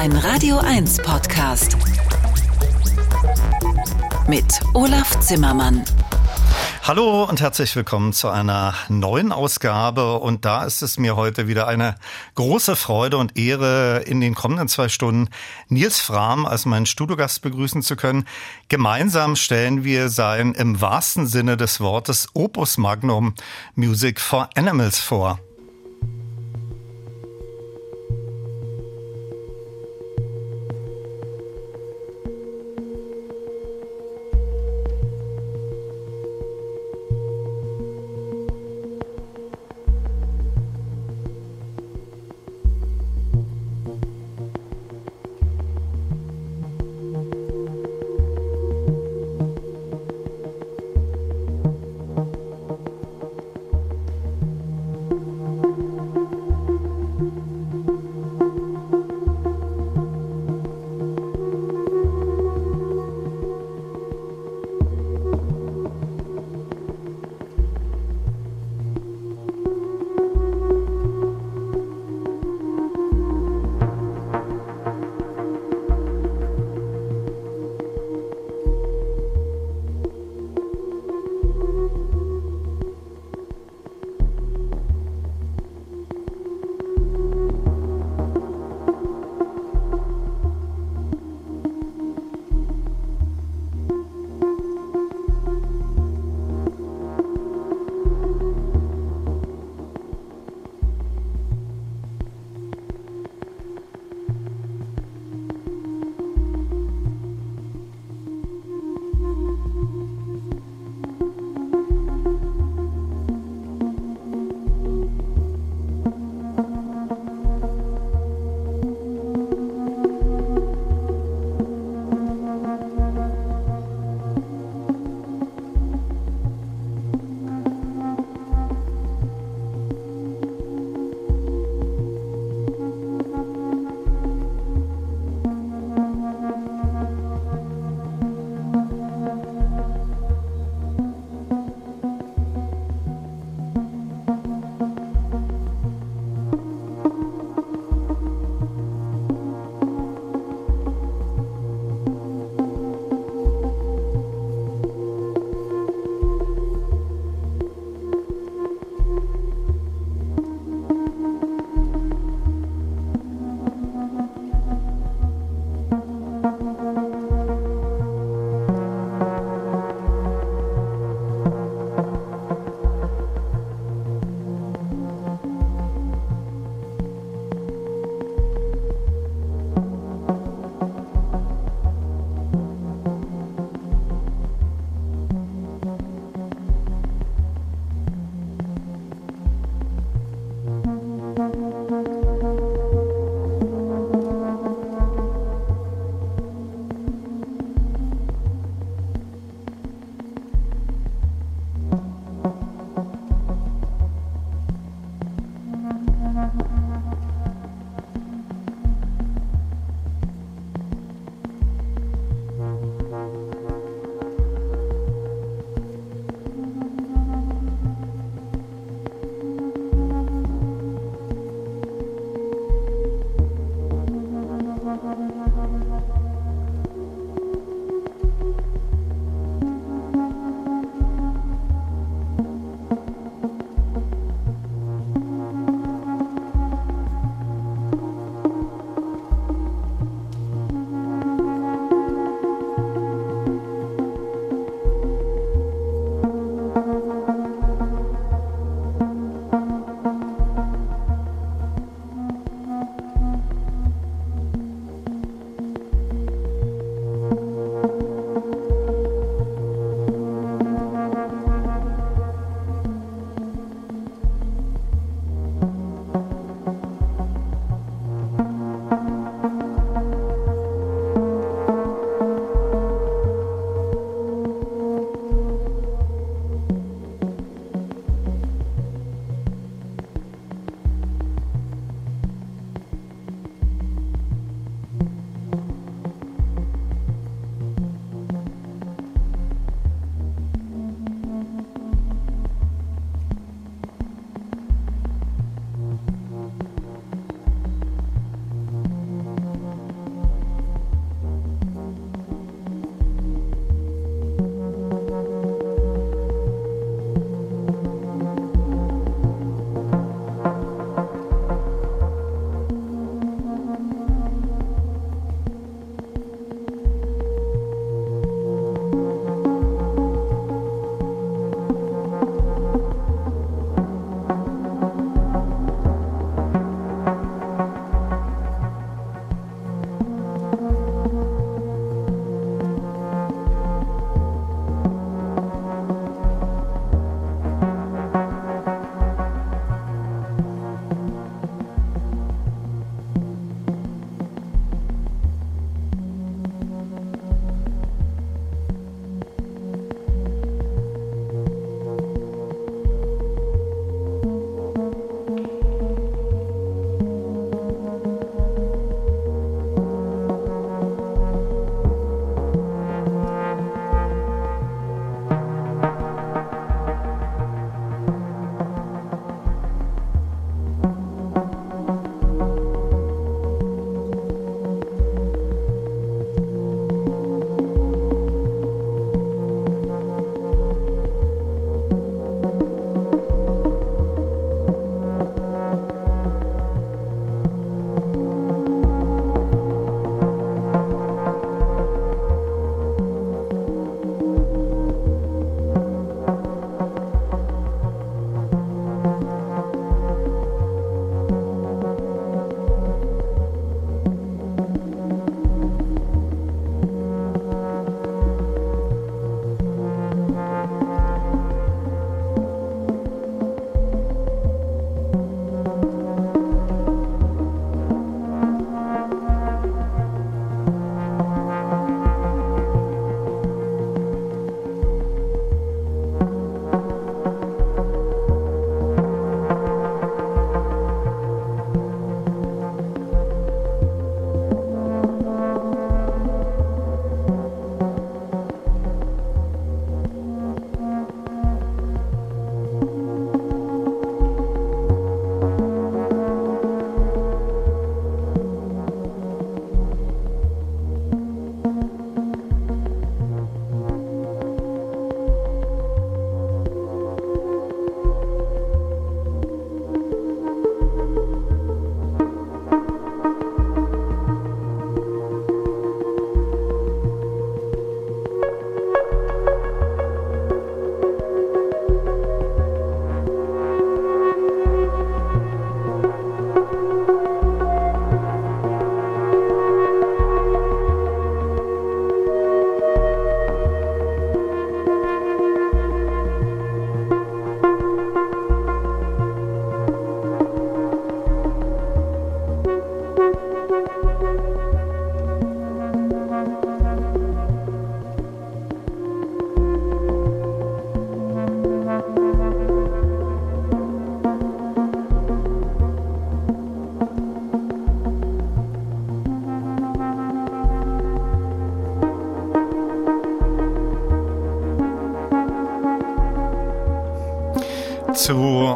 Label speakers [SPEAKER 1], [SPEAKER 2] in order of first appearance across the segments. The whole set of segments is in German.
[SPEAKER 1] Ein Radio 1 Podcast. Mit Olaf Zimmermann.
[SPEAKER 2] Hallo und herzlich willkommen zu einer neuen Ausgabe. Und da ist es mir heute wieder eine große Freude und Ehre, in den kommenden zwei Stunden Nils Fram als meinen Studiogast begrüßen zu können. Gemeinsam stellen wir sein im wahrsten Sinne des Wortes Opus Magnum Music for Animals vor.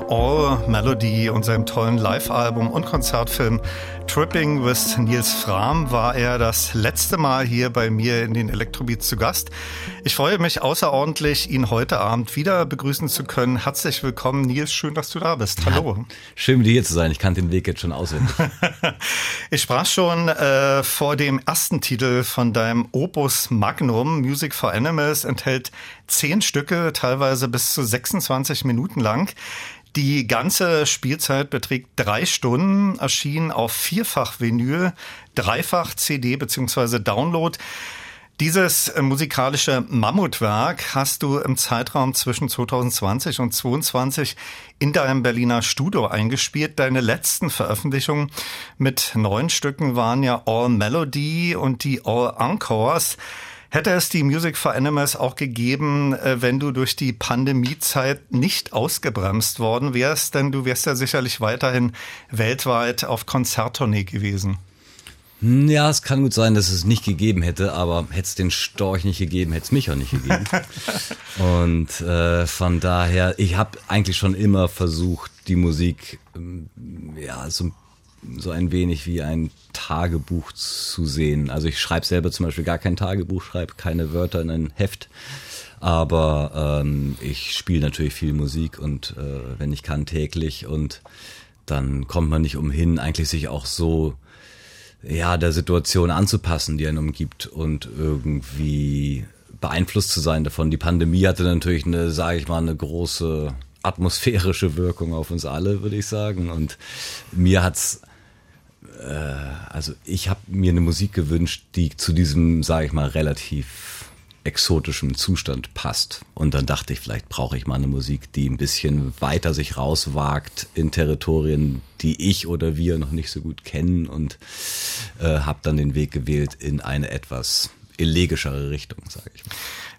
[SPEAKER 2] All Melody und seinem tollen Live-Album und Konzertfilm Tripping with Nils Fram war er das letzte Mal hier bei mir in den Elektrobeats zu Gast. Ich freue mich außerordentlich, ihn heute Abend wieder begrüßen zu können. Herzlich willkommen, Nils. Schön, dass du da bist. Hallo. Ja,
[SPEAKER 3] schön, mit dir hier zu sein. Ich kannte den Weg jetzt schon auswendig.
[SPEAKER 2] ich sprach schon äh, vor dem ersten Titel von deinem Opus Magnum. Music for Animals enthält zehn Stücke, teilweise bis zu 26 Minuten lang. Die ganze Spielzeit beträgt drei Stunden, erschien auf vierfach Vinyl, dreifach CD bzw. Download. Dieses musikalische Mammutwerk hast du im Zeitraum zwischen 2020 und 2022 in deinem Berliner Studio eingespielt. Deine letzten Veröffentlichungen mit neun Stücken waren ja All Melody und die All Encores. Hätte es die Music for Animals auch gegeben, äh, wenn du durch die Pandemiezeit nicht ausgebremst worden wärst? Denn du wärst ja sicherlich weiterhin weltweit auf Konzerttournee gewesen.
[SPEAKER 3] Hm, ja, es kann gut sein, dass es nicht gegeben hätte, aber hätte es den Storch nicht gegeben, hätte es mich auch nicht gegeben. Und äh, von daher, ich habe eigentlich schon immer versucht, die Musik ähm, ja so ein so ein wenig wie ein Tagebuch zu sehen. Also ich schreibe selber zum Beispiel gar kein Tagebuch, schreibe keine Wörter in ein Heft. Aber ähm, ich spiele natürlich viel Musik und äh, wenn ich kann täglich und dann kommt man nicht umhin, eigentlich sich auch so ja der Situation anzupassen, die einen umgibt und irgendwie beeinflusst zu sein davon. Die Pandemie hatte natürlich eine, sage ich mal, eine große atmosphärische Wirkung auf uns alle, würde ich sagen. Und mir hat's äh, also ich habe mir eine Musik gewünscht, die zu diesem, sage ich mal, relativ exotischen Zustand passt. Und dann dachte ich, vielleicht brauche ich mal eine Musik, die ein bisschen weiter sich rauswagt in Territorien, die ich oder wir noch nicht so gut kennen und äh, habe dann den Weg gewählt in eine etwas elegischere Richtung, sage ich mal.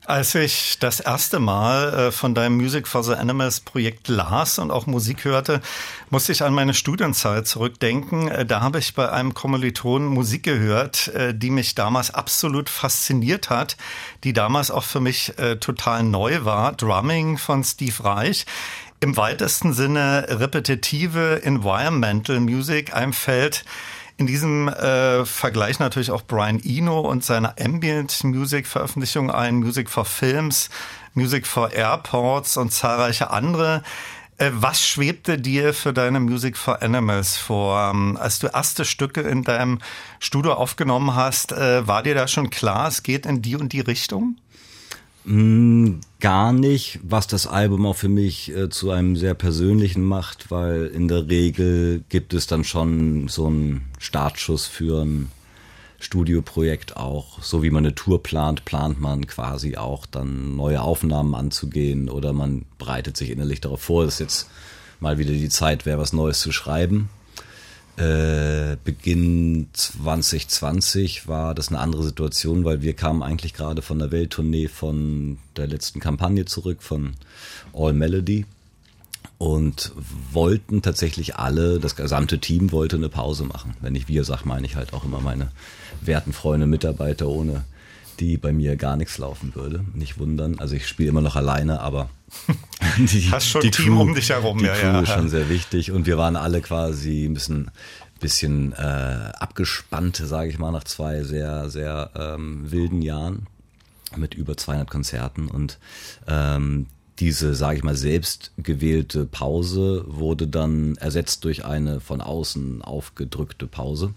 [SPEAKER 2] Als ich das erste Mal äh, von deinem Music for the Animals Projekt las und auch Musik hörte, musste ich an meine Studienzeit zurückdenken. Äh, da habe ich bei einem Kommilitonen Musik gehört, äh, die mich damals absolut fasziniert hat, die damals auch für mich total neu war. Drumming von Steve Reich im weitesten Sinne repetitive Environmental Music, ein Feld, in diesem äh, Vergleich natürlich auch Brian Eno und seine Ambient Music Veröffentlichung ein, Music for Films, Music for Airports und zahlreiche andere. Äh, was schwebte dir für deine Music for Animals vor? Ähm, als du erste Stücke in deinem Studio aufgenommen hast, äh, war dir da schon klar, es geht in die und die Richtung?
[SPEAKER 3] Mm, gar nicht, was das Album auch für mich äh, zu einem sehr persönlichen macht, weil in der Regel gibt es dann schon so einen Startschuss für ein Studioprojekt auch. So wie man eine Tour plant, plant man quasi auch dann neue Aufnahmen anzugehen oder man bereitet sich innerlich darauf vor, dass jetzt mal wieder die Zeit wäre, was Neues zu schreiben. Äh, Beginn 2020 war das eine andere Situation, weil wir kamen eigentlich gerade von der Welttournee von der letzten Kampagne zurück, von All Melody und wollten tatsächlich alle, das gesamte Team wollte eine Pause machen. Wenn ich wir sage, meine ich halt auch immer meine werten Freunde, Mitarbeiter, ohne die bei mir gar nichts laufen würde. Nicht wundern. Also ich spiele immer noch alleine, aber
[SPEAKER 2] die, Hast schon die Team Crew, um dich herum.
[SPEAKER 3] Die ja, Crew ja. ist schon sehr wichtig und wir waren alle quasi ein bisschen bisschen äh, abgespannt, sage ich mal, nach zwei sehr, sehr ähm, wilden Jahren mit über 200 Konzerten und ähm, diese, sage ich mal, selbst gewählte Pause wurde dann ersetzt durch eine von außen aufgedrückte Pause.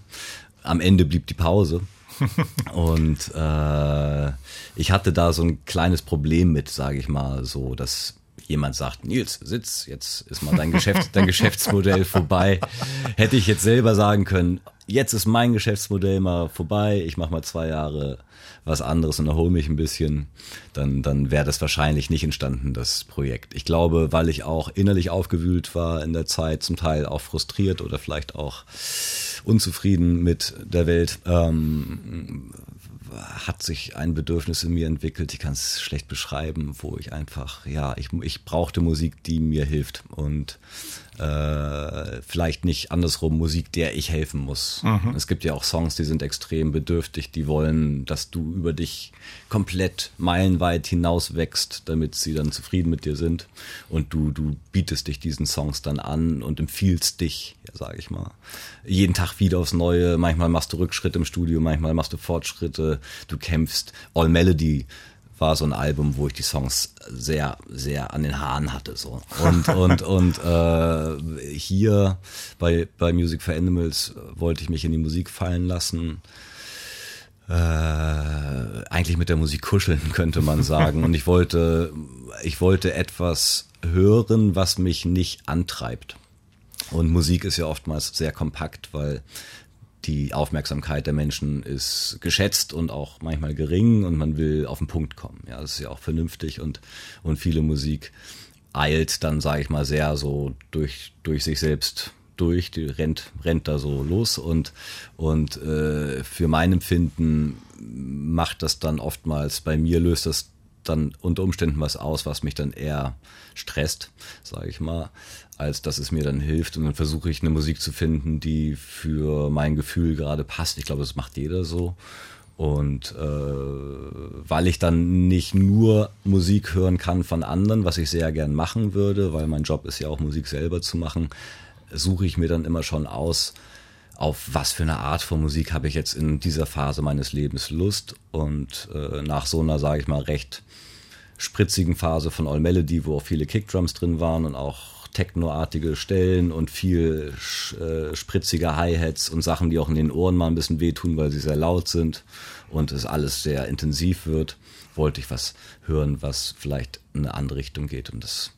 [SPEAKER 3] Am Ende blieb die Pause. und äh, ich hatte da so ein kleines Problem mit, sage ich mal, so, dass jemand sagt, Nils, sitz, jetzt ist mal dein, Geschäft, dein Geschäftsmodell vorbei. Hätte ich jetzt selber sagen können, jetzt ist mein Geschäftsmodell mal vorbei, ich mache mal zwei Jahre was anderes und erhole mich ein bisschen, dann, dann wäre das wahrscheinlich nicht entstanden, das Projekt. Ich glaube, weil ich auch innerlich aufgewühlt war in der Zeit, zum Teil auch frustriert oder vielleicht auch unzufrieden mit der Welt, ähm, hat sich ein Bedürfnis in mir entwickelt, ich kann es schlecht beschreiben, wo ich einfach, ja, ich, ich brauchte Musik, die mir hilft. Und äh, vielleicht nicht andersrum Musik, der ich helfen muss. Mhm. Es gibt ja auch Songs, die sind extrem bedürftig, die wollen, dass du über dich komplett meilenweit hinaus wächst, damit sie dann zufrieden mit dir sind. Und du, du bietest dich diesen Songs dann an und empfiehlst dich, ja, sage ich mal, jeden Tag wieder aufs Neue. Manchmal machst du Rückschritte im Studio, manchmal machst du Fortschritte, du kämpfst. All Melody war so ein Album, wo ich die Songs sehr, sehr an den Haaren hatte. So. Und, und, und äh, hier bei, bei Music for Animals wollte ich mich in die Musik fallen lassen. Äh, eigentlich mit der Musik kuscheln, könnte man sagen. Und ich wollte, ich wollte etwas hören, was mich nicht antreibt. Und Musik ist ja oftmals sehr kompakt, weil die Aufmerksamkeit der Menschen ist geschätzt und auch manchmal gering und man will auf den Punkt kommen. Ja, das ist ja auch vernünftig und, und viele Musik eilt dann, sage ich mal, sehr so durch, durch sich selbst durch, die rennt, rennt da so los und, und äh, für mein Empfinden macht das dann oftmals, bei mir löst das dann unter Umständen was aus, was mich dann eher stresst, sage ich mal, als dass es mir dann hilft. Und dann versuche ich eine Musik zu finden, die für mein Gefühl gerade passt. Ich glaube, das macht jeder so. Und äh, weil ich dann nicht nur Musik hören kann von anderen, was ich sehr gern machen würde, weil mein Job ist ja auch Musik selber zu machen, suche ich mir dann immer schon aus, auf was für eine Art von Musik habe ich jetzt in dieser Phase meines Lebens Lust. Und äh, nach so einer, sage ich mal, recht spritzigen Phase von All Melody, wo auch viele Kickdrums drin waren und auch technoartige Stellen und viel äh, spritzige Hi-Hats und Sachen, die auch in den Ohren mal ein bisschen wehtun, weil sie sehr laut sind und es alles sehr intensiv wird, wollte ich was hören, was vielleicht in eine andere Richtung geht und das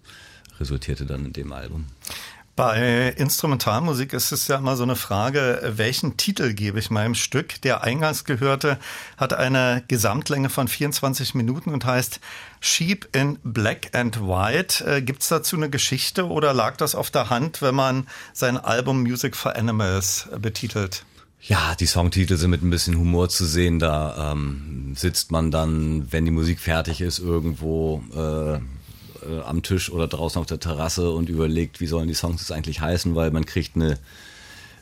[SPEAKER 3] resultierte dann in dem Album.
[SPEAKER 2] Bei Instrumentalmusik ist es ja immer so eine Frage, welchen Titel gebe ich meinem Stück? Der eingangs gehörte hat eine Gesamtlänge von 24 Minuten und heißt Sheep in Black and White. Äh, Gibt es dazu eine Geschichte oder lag das auf der Hand, wenn man sein Album Music for Animals äh, betitelt?
[SPEAKER 3] Ja, die Songtitel sind mit ein bisschen Humor zu sehen. Da ähm, sitzt man dann, wenn die Musik fertig ist, irgendwo äh, äh, am Tisch oder draußen auf der Terrasse und überlegt, wie sollen die Songs jetzt eigentlich heißen, weil man kriegt eine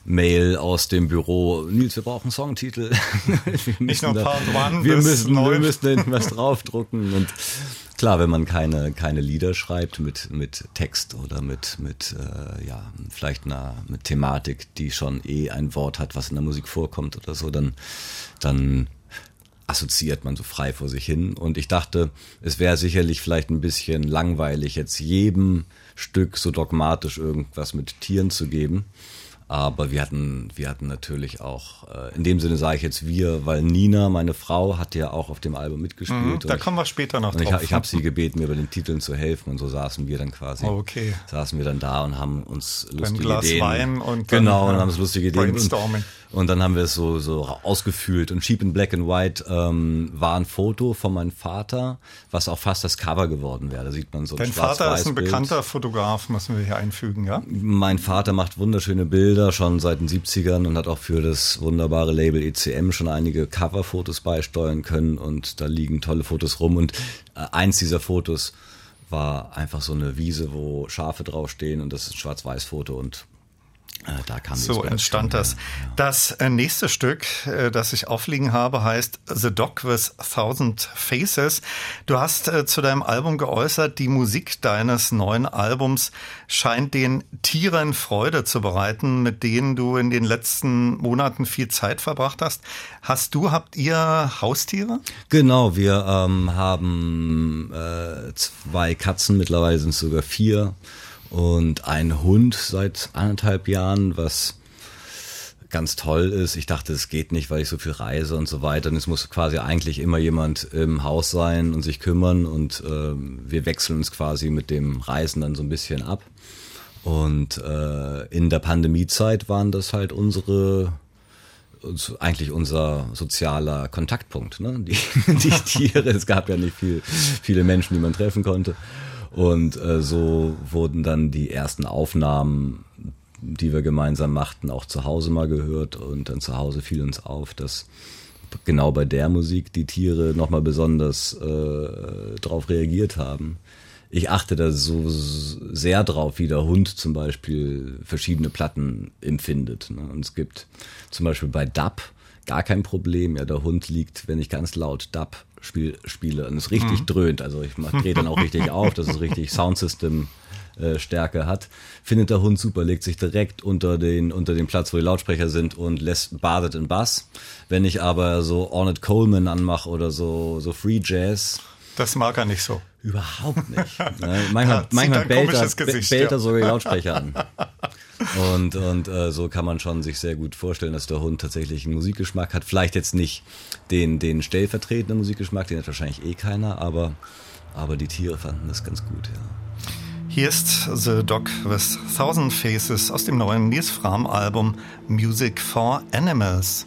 [SPEAKER 3] Mail aus dem Büro, Nils, wir brauchen Songtitel.
[SPEAKER 2] wir Nicht nur Part One
[SPEAKER 3] wir müssen, wir müssen irgendwas draufdrucken. Und klar, wenn man keine, keine Lieder schreibt mit, mit Text oder mit, mit äh, ja, vielleicht einer mit Thematik, die schon eh ein Wort hat, was in der Musik vorkommt oder so, dann, dann assoziiert man so frei vor sich hin. Und ich dachte, es wäre sicherlich vielleicht ein bisschen langweilig, jetzt jedem Stück so dogmatisch irgendwas mit Tieren zu geben. Aber wir hatten, wir hatten natürlich auch, äh, in dem Sinne sage ich jetzt wir, weil Nina, meine Frau, hat ja auch auf dem Album mitgespielt. Mhm,
[SPEAKER 2] da kommen wir später noch
[SPEAKER 3] drauf. Ich, ich habe sie gebeten, mir bei den Titeln zu helfen und so saßen wir dann quasi.
[SPEAKER 2] Oh, okay.
[SPEAKER 3] Saßen wir dann da und haben uns lustige
[SPEAKER 2] Ein Glas
[SPEAKER 3] Ideen.
[SPEAKER 2] Wein und
[SPEAKER 3] genau, dann, und haben uns lustige Ideen.
[SPEAKER 2] Brainstorming.
[SPEAKER 3] Und, und dann haben wir es so, so ausgefühlt. Und Cheap in Black and White ähm, war ein Foto von meinem Vater, was auch fast das Cover geworden wäre. Da sieht man so
[SPEAKER 2] Dein Vater ist ein bekannter Fotograf, müssen wir hier einfügen, ja?
[SPEAKER 3] Mein Vater macht wunderschöne Bilder, schon seit den 70ern und hat auch für das wunderbare Label ECM schon einige Coverfotos beisteuern können und da liegen tolle Fotos rum. Und äh, eins dieser Fotos war einfach so eine Wiese, wo Schafe draufstehen und das ist ein Schwarz-Weiß-Foto und da kam
[SPEAKER 2] so entstand das. Das äh, nächste Stück, äh, das ich aufliegen habe, heißt The Dog with Thousand Faces. Du hast zu deinem Album geäußert, die Musik deines neuen Albums scheint den Tieren Freude zu bereiten, mit denen du in den letzten Monaten viel Zeit verbracht hast. Hast du, habt ihr Haustiere?
[SPEAKER 3] Genau, wir ähm, haben äh, zwei Katzen, mittlerweile sind es sogar vier und ein Hund seit anderthalb Jahren, was ganz toll ist. Ich dachte, es geht nicht, weil ich so viel reise und so weiter. Und es muss quasi eigentlich immer jemand im Haus sein und sich kümmern. Und äh, wir wechseln uns quasi mit dem Reisen dann so ein bisschen ab. Und äh, in der Pandemiezeit waren das halt unsere eigentlich unser sozialer Kontaktpunkt, ne? Die, die Tiere. Es gab ja nicht viel, viele Menschen, die man treffen konnte. Und äh, so wurden dann die ersten Aufnahmen, die wir gemeinsam machten, auch zu Hause mal gehört. Und dann zu Hause fiel uns auf, dass genau bei der Musik die Tiere nochmal besonders äh, drauf reagiert haben. Ich achte da so sehr drauf, wie der Hund zum Beispiel verschiedene Platten empfindet. Ne? Und es gibt zum Beispiel bei Dub gar kein Problem. Ja, der Hund liegt, wenn ich ganz laut Dub spiel, spiele und es richtig mhm. dröhnt. Also ich drehe dann auch richtig auf, dass es richtig Soundsystem äh, Stärke hat, findet der Hund super, legt sich direkt unter den, unter den Platz, wo die Lautsprecher sind und lässt, badet in Bass. Wenn ich aber so Ornette Coleman anmache oder so, so Free Jazz.
[SPEAKER 2] Das mag er nicht so.
[SPEAKER 3] Überhaupt nicht. Ne? Manchmal, manchmal bellt, er, Gesicht, bellt er sogar die Lautsprecher an. Und, und äh, so kann man schon sich sehr gut vorstellen, dass der Hund tatsächlich einen Musikgeschmack hat. Vielleicht jetzt nicht den, den stellvertretenden Musikgeschmack, den hat wahrscheinlich eh keiner, aber, aber die Tiere fanden das ganz gut, ja.
[SPEAKER 2] Hier ist The Dog with Thousand Faces aus dem neuen Nils Fram Album Music for Animals.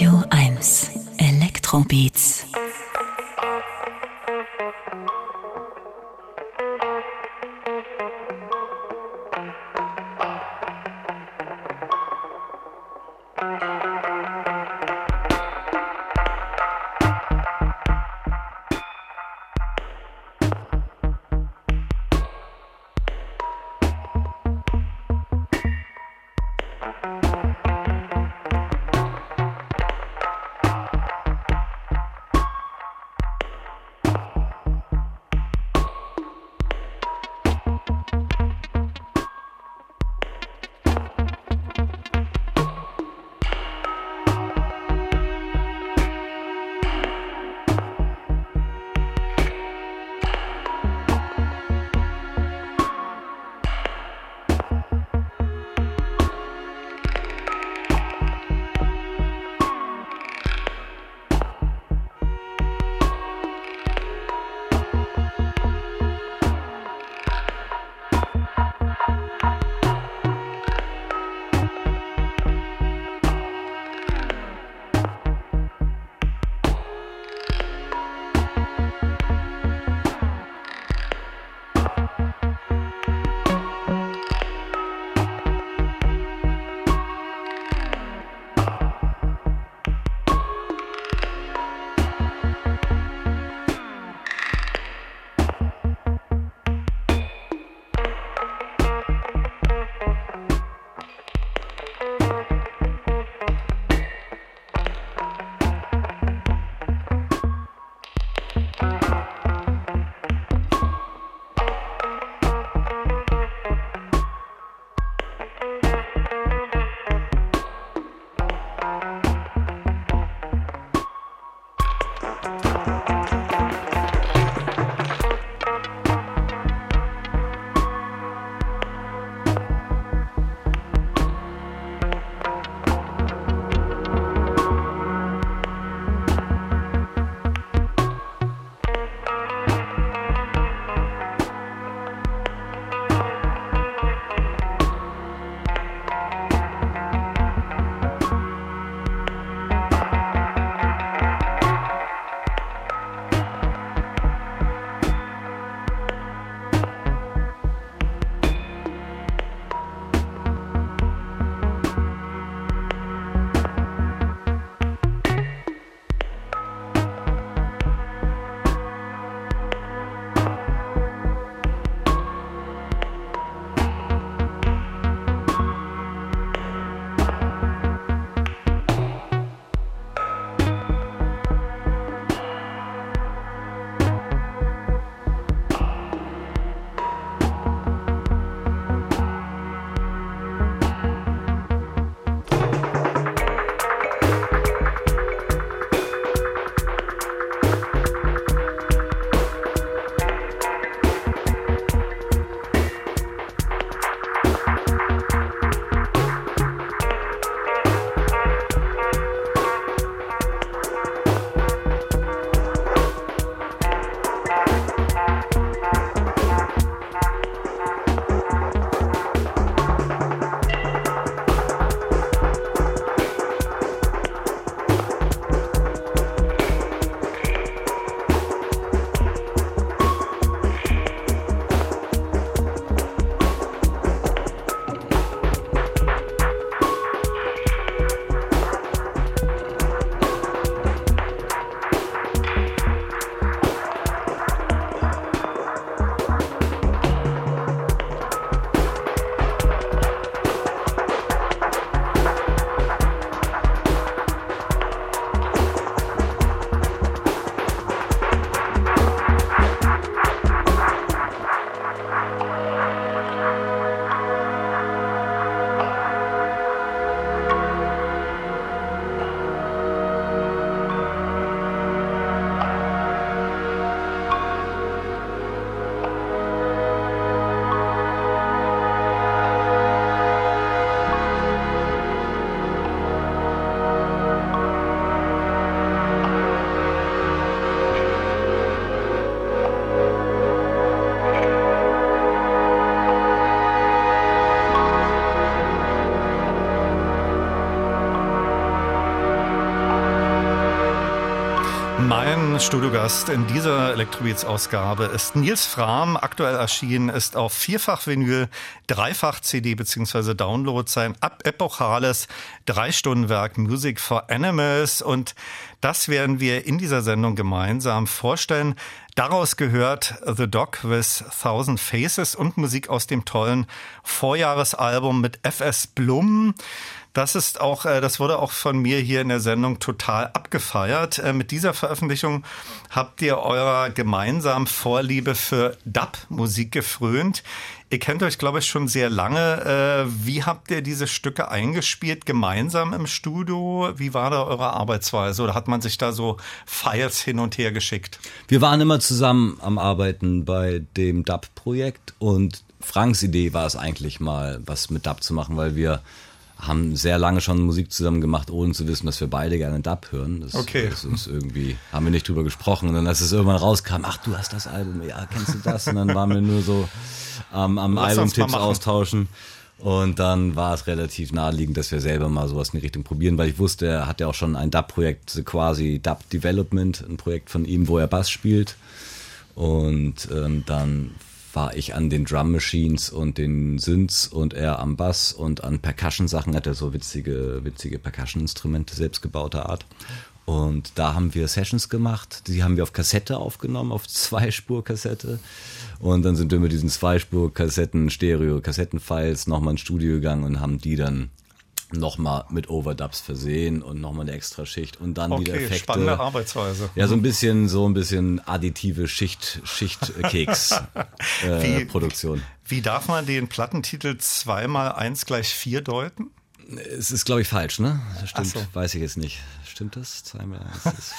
[SPEAKER 1] Radio 1 Elektrobeats.
[SPEAKER 2] Studiogast in dieser Electrobeats-Ausgabe ist Nils Frahm. Aktuell erschienen ist auf Vierfach-Vinyl, Dreifach-CD bzw. Download sein epochales Drei-Stunden-Werk Music for Animals. Und das werden wir in dieser Sendung gemeinsam vorstellen. Daraus gehört The Dog with Thousand Faces und Musik aus dem tollen Vorjahresalbum mit FS Blum. Das ist auch, äh, das wurde auch von mir hier in der Sendung total abgefeiert. Äh, mit dieser Veröffentlichung habt ihr eurer gemeinsamen Vorliebe für Dub-Musik gefrönt. Ihr kennt euch, glaube ich, schon sehr lange. Äh, wie habt ihr diese Stücke eingespielt, gemeinsam im Studio? Wie war da eure Arbeitsweise? Oder hat man sich da so Files hin und her geschickt?
[SPEAKER 3] Wir waren immer zusammen am Arbeiten bei dem Dub-Projekt und Franks Idee war es eigentlich mal, was mit Dub zu machen, weil wir haben sehr lange schon Musik zusammen gemacht, ohne zu wissen, dass wir beide gerne Dub hören. Das,
[SPEAKER 2] okay.
[SPEAKER 3] Das ist irgendwie, haben wir nicht drüber gesprochen. Und dann, als es irgendwann rauskam, ach, du hast das Album, ja, kennst du das? Und dann waren wir nur so ähm, am Album-Tipps austauschen. Und dann war es relativ naheliegend, dass wir selber mal sowas in die Richtung probieren, weil ich wusste, er hat ja auch schon ein Dub-Projekt, quasi Dub Development, ein Projekt von ihm, wo er Bass spielt. Und ähm, dann war ich an den Drum Machines und den Synths und er am Bass und an Percussion-Sachen hat er so witzige, witzige Percussion-Instrumente selbstgebauter Art. Und da haben wir Sessions gemacht, die haben wir auf Kassette aufgenommen, auf Zweispur-Kassette. Und dann sind wir mit diesen Zweispur-Kassetten, Stereo-Kassettenfiles nochmal ins Studio gegangen und haben die dann nochmal mit Overdubs versehen und nochmal eine extra Schicht und dann
[SPEAKER 2] okay,
[SPEAKER 3] wieder Effekte.
[SPEAKER 2] Spannende Arbeitsweise.
[SPEAKER 3] Ja, so ein bisschen, so ein bisschen additive Schicht, Schichtkeks äh,
[SPEAKER 2] Wie-
[SPEAKER 3] Produktion.
[SPEAKER 2] Wie darf man den Plattentitel 2 mal 1 gleich 4 deuten?
[SPEAKER 3] Es ist, glaube ich, falsch, ne? Das stimmt,
[SPEAKER 2] so.
[SPEAKER 3] weiß ich jetzt nicht. Stimmt das? Zweimal eins ist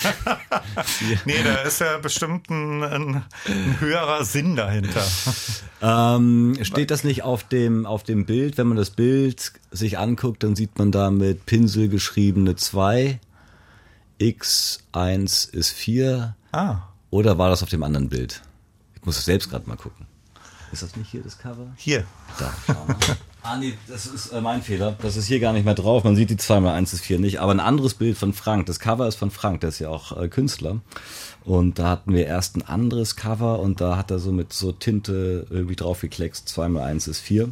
[SPEAKER 3] vier.
[SPEAKER 2] Nee, da ist ja bestimmt ein, ein, ein höherer Sinn dahinter.
[SPEAKER 3] Ähm, steht das nicht auf dem, auf dem Bild? Wenn man das Bild sich anguckt, dann sieht man da mit Pinsel geschriebene 2. X1 ist 4.
[SPEAKER 2] Ah,
[SPEAKER 3] Oder war das auf dem anderen Bild? Ich muss selbst gerade mal gucken. Ist das nicht hier das Cover?
[SPEAKER 2] hier.
[SPEAKER 3] Da, schau mal. ah, nee, das ist äh, mein Fehler. Das ist hier gar nicht mehr drauf. Man sieht die 2 mal 1 ist 4 nicht. Aber ein anderes Bild von Frank. Das Cover ist von Frank, der ist ja auch äh, Künstler. Und da hatten wir erst ein anderes Cover und da hat er so mit so Tinte irgendwie draufgekleckst. 2 mal 1 ist 4.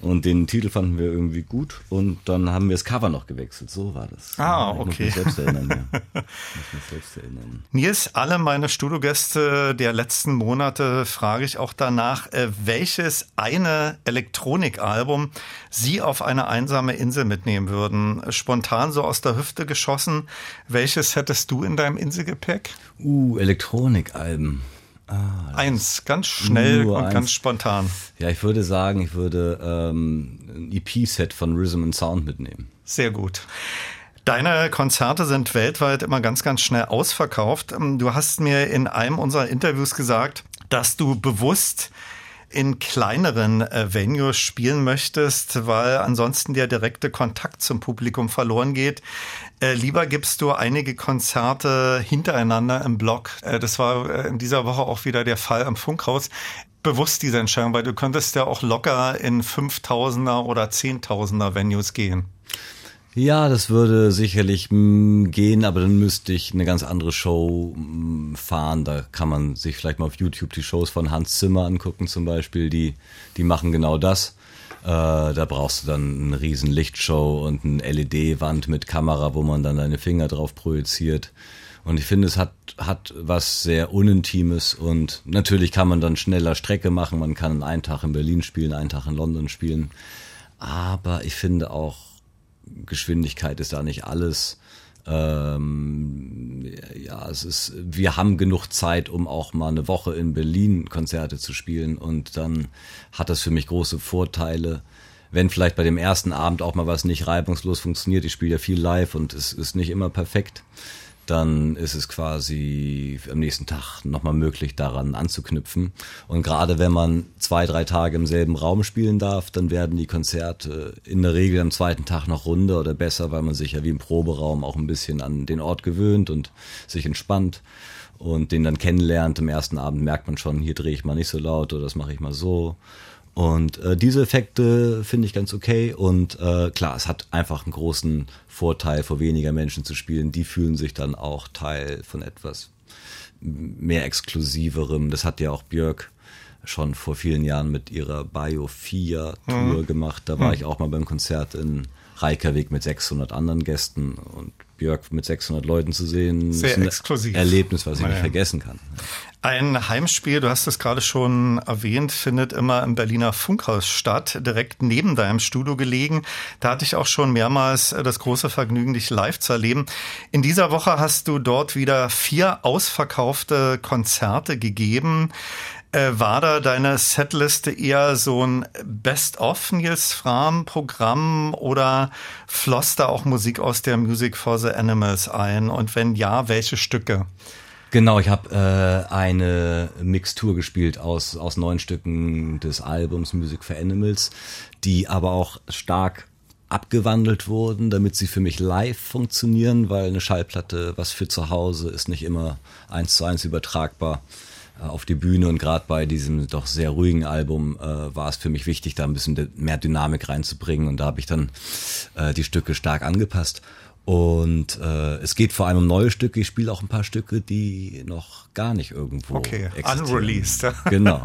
[SPEAKER 3] Und den Titel fanden wir irgendwie gut und dann haben wir das Cover noch gewechselt. So war das.
[SPEAKER 2] Ah,
[SPEAKER 3] ich
[SPEAKER 2] okay.
[SPEAKER 3] Muss mich selbst erinnern, ja. Ich muss mich selbst erinnern.
[SPEAKER 2] Nils, alle meine Studiogäste der letzten Monate frage ich auch danach, äh, welches eine Elektronikalbum Sie auf eine einsame Insel mitnehmen würden. Spontan so aus der Hüfte geschossen. Welches hättest du in deinem Inselgepäck?
[SPEAKER 3] Uh, Elektronikalben.
[SPEAKER 2] Eins, ganz schnell und
[SPEAKER 3] eins.
[SPEAKER 2] ganz spontan.
[SPEAKER 3] Ja, ich würde sagen, ich würde ähm, ein EP-Set von Rhythm and Sound mitnehmen.
[SPEAKER 2] Sehr gut. Deine Konzerte sind weltweit immer ganz, ganz schnell ausverkauft. Ähm, Du hast mir in einem unserer Interviews gesagt, dass du bewusst in kleineren äh, Venues spielen möchtest, weil ansonsten der direkte Kontakt zum Publikum verloren geht. Äh, lieber gibst du einige Konzerte hintereinander im Block. Äh, das war äh, in dieser Woche auch wieder der Fall am Funkhaus. Bewusst diese Entscheidung, weil du könntest ja auch locker in 5000er oder 10.000er Venues gehen.
[SPEAKER 3] Ja, das würde sicherlich mh, gehen, aber dann müsste ich eine ganz andere Show mh, fahren. Da kann man sich vielleicht mal auf YouTube die Shows von Hans Zimmer angucken zum Beispiel. Die, die machen genau das. Äh, da brauchst du dann eine riesen Lichtshow und eine LED-Wand mit Kamera, wo man dann deine Finger drauf projiziert. Und ich finde, es hat, hat was sehr Unintimes und natürlich kann man dann schneller Strecke machen. Man kann einen Tag in Berlin spielen, einen Tag in London spielen. Aber ich finde auch, Geschwindigkeit ist da nicht alles. Ähm, ja, es ist, wir haben genug Zeit, um auch mal eine Woche in Berlin Konzerte zu spielen. Und dann hat das für mich große Vorteile. Wenn vielleicht bei dem ersten Abend auch mal was nicht reibungslos funktioniert, ich spiele ja viel live und es ist nicht immer perfekt, dann ist es quasi am nächsten Tag nochmal möglich, daran anzuknüpfen. Und gerade wenn man zwei, drei Tage im selben Raum spielen darf, dann werden die Konzerte in der Regel am zweiten Tag noch runder oder besser, weil man sich ja wie im Proberaum auch ein bisschen an den Ort gewöhnt und sich entspannt und den dann kennenlernt. Am ersten Abend merkt man schon, hier drehe ich mal nicht so laut oder das mache ich mal so. Und äh, diese Effekte finde ich ganz okay. Und äh, klar, es hat einfach einen großen Vorteil, vor weniger Menschen zu spielen. Die fühlen sich dann auch Teil von etwas mehr exklusiverem. Das hat ja auch Björk schon vor vielen Jahren mit ihrer Biofia-Tour mhm. gemacht. Da war mhm. ich auch mal beim Konzert in Reykjavik mit 600 anderen Gästen und Björk mit 600 Leuten zu sehen.
[SPEAKER 2] Sehr ist ein exklusiv.
[SPEAKER 3] Erlebnis, was ich ja. nicht vergessen kann.
[SPEAKER 2] Ein Heimspiel, du hast es gerade schon erwähnt, findet immer im Berliner Funkhaus statt, direkt neben deinem Studio gelegen. Da hatte ich auch schon mehrmals das große Vergnügen, dich live zu erleben. In dieser Woche hast du dort wieder vier ausverkaufte Konzerte gegeben. Äh, war da deine Setliste eher so ein Best-of Nils Fram Programm oder floss da auch Musik aus der Music for the Animals ein? Und wenn ja, welche Stücke?
[SPEAKER 3] Genau, ich habe äh, eine Mixtur gespielt aus, aus neun Stücken des Albums Music for Animals, die aber auch stark abgewandelt wurden, damit sie für mich live funktionieren, weil eine Schallplatte, was für zu Hause, ist nicht immer eins zu eins übertragbar auf die Bühne und gerade bei diesem doch sehr ruhigen Album äh, war es für mich wichtig, da ein bisschen mehr Dynamik reinzubringen und da habe ich dann äh, die Stücke stark angepasst und äh, es geht vor allem um neue Stücke. Ich spiele auch ein paar Stücke, die noch gar nicht irgendwo
[SPEAKER 2] okay, existieren. unreleased.
[SPEAKER 3] Genau.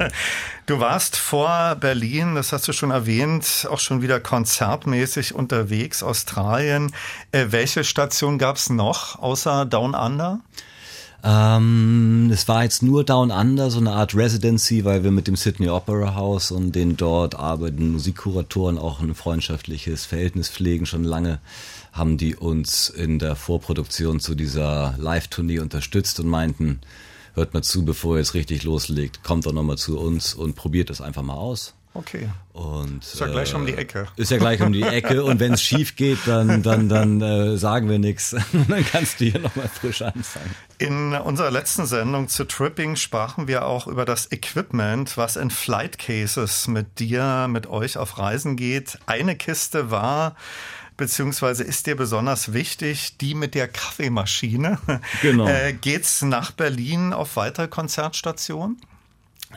[SPEAKER 2] Du warst vor Berlin, das hast du schon erwähnt, auch schon wieder konzertmäßig unterwegs, Australien. Äh, welche Station gab es noch außer Down Under?
[SPEAKER 3] Ähm, es war jetzt nur Down Under, so eine Art Residency, weil wir mit dem Sydney Opera House und den dort arbeitenden Musikkuratoren auch ein freundschaftliches Verhältnis pflegen, schon lange haben die uns in der Vorproduktion zu dieser Live-Tournee unterstützt und meinten, hört mal zu, bevor ihr jetzt richtig loslegt, kommt doch nochmal zu uns und probiert es einfach mal aus.
[SPEAKER 2] Okay.
[SPEAKER 3] Und,
[SPEAKER 2] ist ja gleich um die Ecke.
[SPEAKER 3] Ist ja gleich um die Ecke. Und wenn es schief geht, dann, dann, dann äh, sagen wir nichts. dann kannst du hier nochmal frisch anfangen.
[SPEAKER 2] In unserer letzten Sendung zu Tripping sprachen wir auch über das Equipment, was in Flight Cases mit dir, mit euch auf Reisen geht. Eine Kiste war beziehungsweise ist dir besonders wichtig, die mit der Kaffeemaschine.
[SPEAKER 3] Genau.
[SPEAKER 2] Äh, geht's nach Berlin auf weitere Konzertstationen?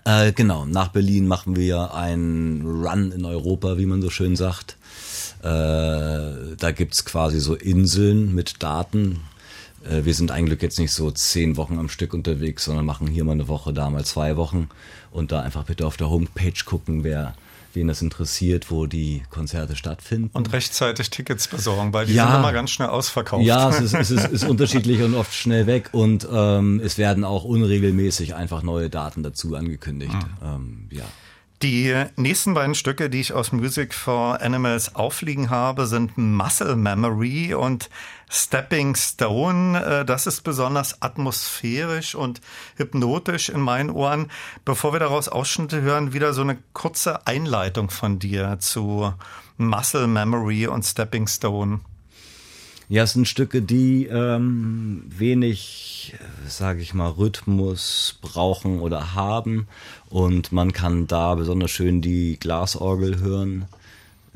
[SPEAKER 3] Äh, genau, nach Berlin machen wir einen Run in Europa, wie man so schön sagt. Äh, da gibt's quasi so Inseln mit Daten. Äh, wir sind eigentlich jetzt nicht so zehn Wochen am Stück unterwegs, sondern machen hier mal eine Woche, da mal zwei Wochen. Und da einfach bitte auf der Homepage gucken, wer wen das interessiert, wo die Konzerte stattfinden.
[SPEAKER 2] Und rechtzeitig Tickets besorgen, weil die ja, sind immer ganz schnell ausverkauft.
[SPEAKER 3] Ja, es ist, es ist, ist unterschiedlich und oft schnell weg und ähm, es werden auch unregelmäßig einfach neue Daten dazu angekündigt. Mhm. Ähm, ja.
[SPEAKER 2] Die nächsten beiden Stücke, die ich aus Music for Animals aufliegen habe, sind Muscle Memory und Stepping Stone. Äh, das ist besonders atmosphärisch und hypnotisch in meinen Ohren. Bevor wir daraus Ausschnitte hören, wieder so eine kurze Einleitung von dir zu Muscle Memory und Stepping Stone.
[SPEAKER 3] Ja, es sind Stücke, die ähm, wenig, sage ich mal, Rhythmus brauchen oder haben. Und man kann da besonders schön die Glasorgel hören,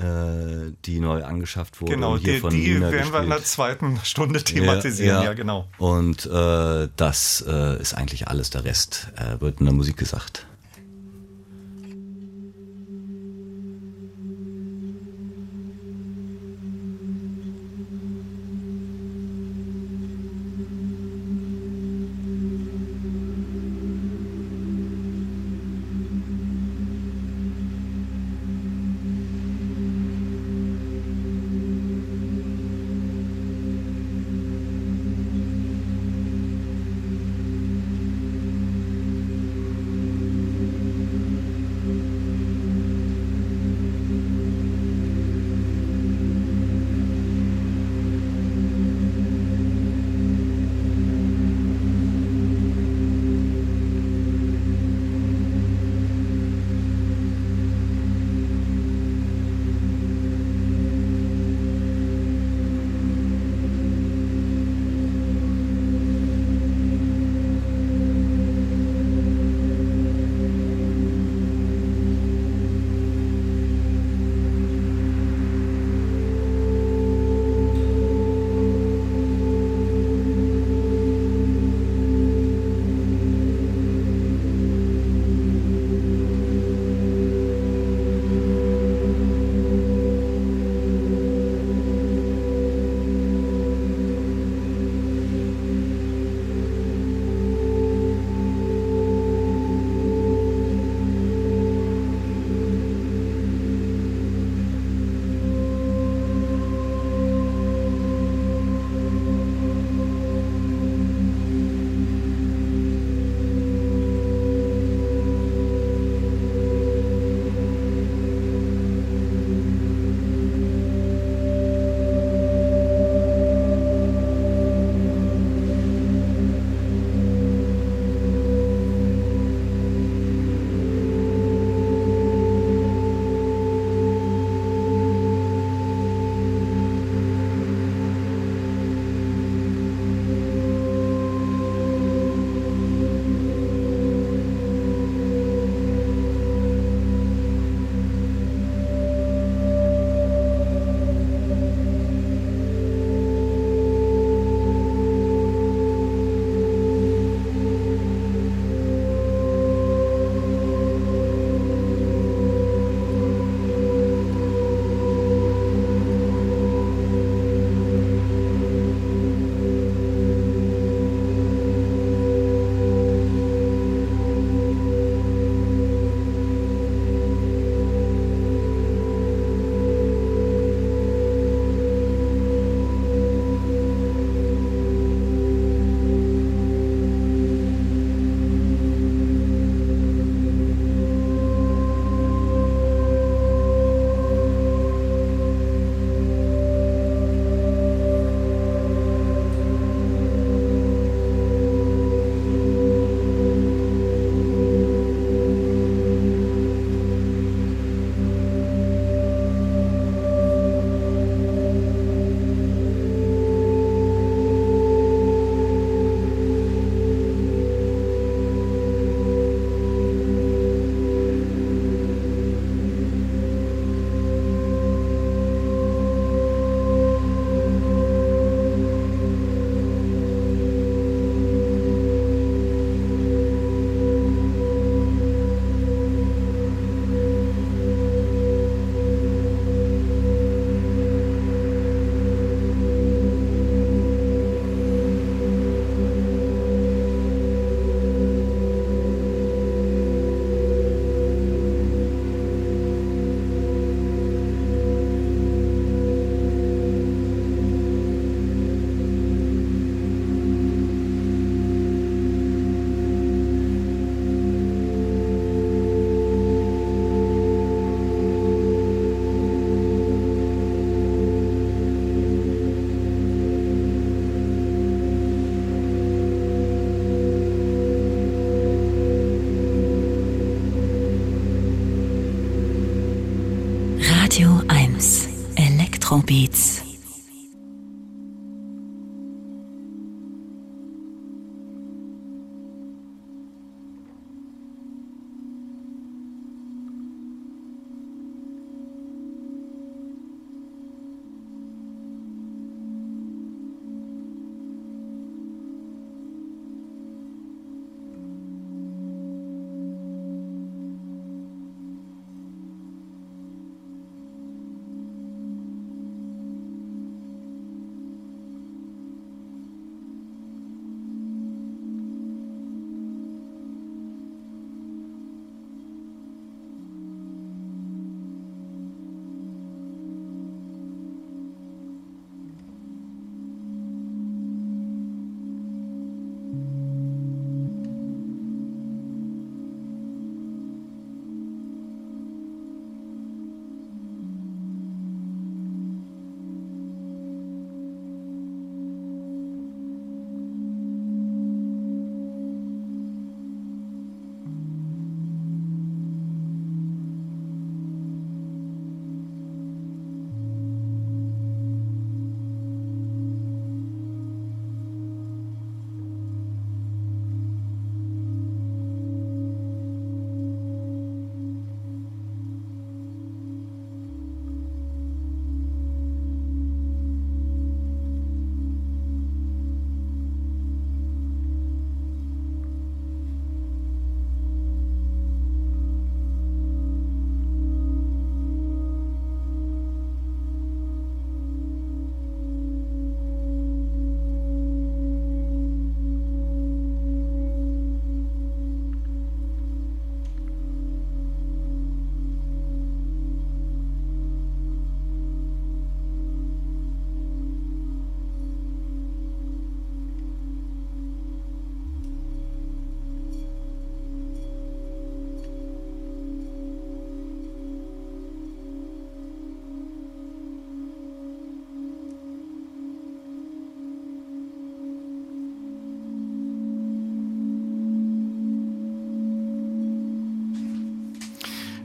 [SPEAKER 3] äh, die neu angeschafft wurde.
[SPEAKER 2] Genau, hier die, von die Nina werden gespielt. wir in der zweiten Stunde thematisieren, ja, ja. ja genau.
[SPEAKER 3] Und äh, das äh, ist eigentlich alles. Der Rest äh, wird in der Musik gesagt.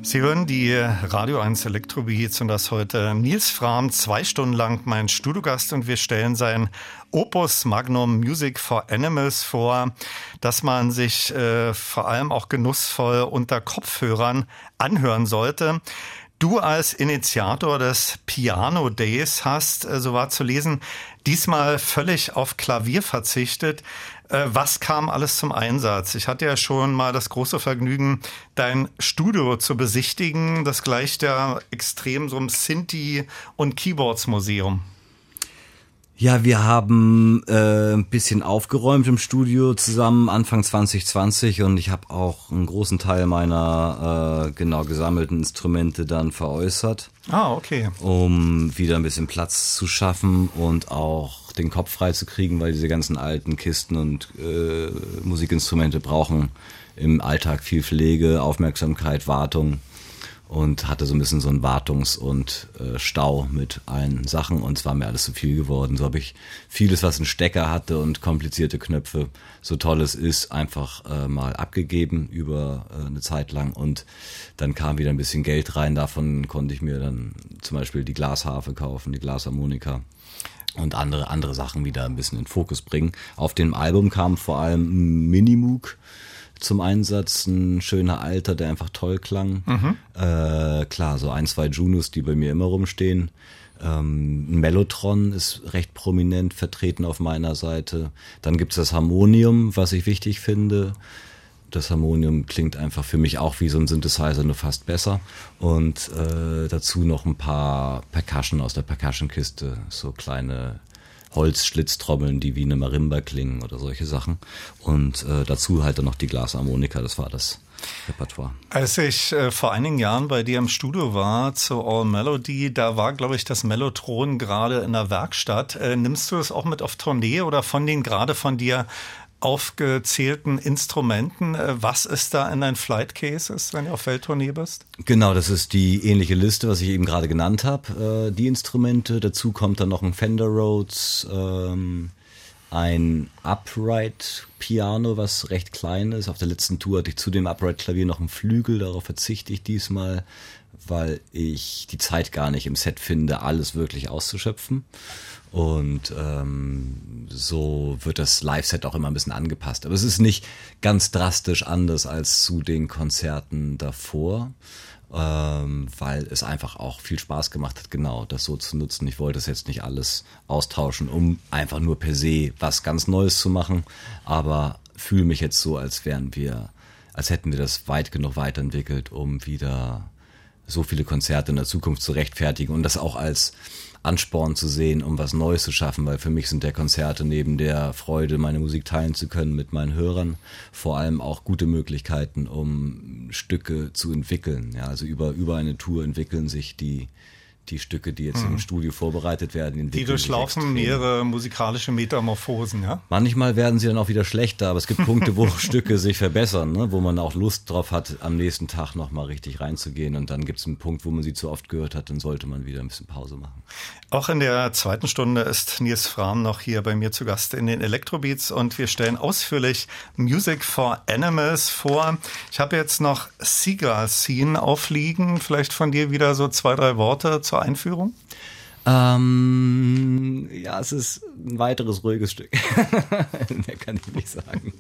[SPEAKER 2] Sie hören die Radio 1 Elektrobeats und das heute Nils Frahm zwei Stunden lang mein Studiogast und wir stellen sein Opus Magnum Music for Animals vor, dass man sich äh, vor allem auch genussvoll unter Kopfhörern anhören sollte. Du als Initiator des Piano Days hast, äh, so war zu lesen, diesmal völlig auf Klavier verzichtet. Äh, was kam alles zum Einsatz? Ich hatte ja schon mal das große Vergnügen, dein Studio zu besichtigen. Das gleicht ja extrem so einem Sinti- und Keyboards-Museum.
[SPEAKER 3] Ja, wir haben äh, ein bisschen aufgeräumt im Studio zusammen Anfang 2020 und ich habe auch einen großen Teil meiner äh, genau gesammelten Instrumente dann veräußert.
[SPEAKER 2] Ah, okay.
[SPEAKER 3] Um wieder ein bisschen Platz zu schaffen und auch den Kopf frei zu kriegen, weil diese ganzen alten Kisten und äh, Musikinstrumente brauchen im Alltag viel Pflege, Aufmerksamkeit, Wartung und hatte so ein bisschen so einen Wartungs- und äh, Stau mit allen Sachen und es war mir alles zu viel geworden. So habe ich vieles, was einen Stecker hatte und komplizierte Knöpfe, so toll es ist, einfach äh, mal abgegeben über äh, eine Zeit lang und dann kam wieder ein bisschen Geld rein. Davon konnte ich mir dann zum Beispiel die Glasharfe kaufen, die Glasharmonika und andere andere Sachen wieder ein bisschen in Fokus bringen. Auf dem Album kam vor allem Minimoog zum Einsatz, ein schöner Alter, der einfach toll klang. Mhm. Äh, klar, so ein, zwei Junos, die bei mir immer rumstehen. Ähm, Mellotron ist recht prominent vertreten auf meiner Seite. Dann gibt's das Harmonium, was ich wichtig finde. Das Harmonium klingt einfach für mich auch wie so ein Synthesizer, nur fast besser. Und äh, dazu noch ein paar Percussion aus der Percussion-Kiste, so kleine Holzschlitztrommeln, die wie eine Marimba klingen oder solche Sachen. Und äh, dazu halt dann noch die Glasharmonika, das war das Repertoire.
[SPEAKER 2] Als ich äh, vor einigen Jahren bei dir im Studio war zu All Melody, da war, glaube ich, das Mellotron gerade in der Werkstatt. Äh, nimmst du es auch mit auf Tournee oder von den gerade von dir aufgezählten Instrumenten. Äh, was ist da in deinen Flight Cases, wenn du auf Welttournee bist?
[SPEAKER 3] Genau, das ist die ähnliche Liste, was ich eben gerade genannt habe. Äh, die Instrumente. Dazu kommt dann noch ein Fender Rhodes, ähm, ein Upright Piano, was recht klein ist. Auf der letzten Tour hatte ich zu dem Upright Klavier noch einen Flügel. Darauf verzichte ich diesmal weil ich die Zeit gar nicht im Set finde, alles wirklich auszuschöpfen. Und ähm, so wird das Live-Set auch immer ein bisschen angepasst. Aber es ist nicht ganz drastisch anders als zu den Konzerten davor, ähm, weil es einfach auch viel Spaß gemacht hat, genau das so zu nutzen. Ich wollte es jetzt nicht alles austauschen, um einfach nur per se was ganz Neues zu machen, aber fühle mich jetzt so, als wären wir, als hätten wir das weit genug weiterentwickelt, um wieder so viele Konzerte in der Zukunft zu rechtfertigen und das auch als Ansporn zu sehen, um was Neues zu schaffen, weil für mich sind der Konzerte neben der Freude, meine Musik teilen zu können mit meinen Hörern, vor allem auch gute Möglichkeiten, um Stücke zu entwickeln. Ja, also über, über eine Tour entwickeln sich die, die Stücke, die jetzt mhm. im Studio vorbereitet werden.
[SPEAKER 2] Die durchlaufen mehrere musikalische Metamorphosen, ja?
[SPEAKER 3] Manchmal werden sie dann auch wieder schlechter, aber es gibt Punkte, wo Stücke sich verbessern, ne? wo man auch Lust drauf hat, am nächsten Tag nochmal richtig reinzugehen. Und dann gibt es einen Punkt, wo man sie zu oft gehört hat, dann sollte man wieder ein bisschen Pause machen.
[SPEAKER 2] Auch in der zweiten Stunde ist Nils Fram noch hier bei mir zu Gast in den Electrobeats und wir stellen ausführlich Music for Animals vor. Ich habe jetzt noch Seagull Scene aufliegen. Vielleicht von dir wieder so zwei, drei Worte zu zur Einführung?
[SPEAKER 3] Ähm, ja, es ist ein weiteres ruhiges Stück. Mehr kann ich nicht sagen.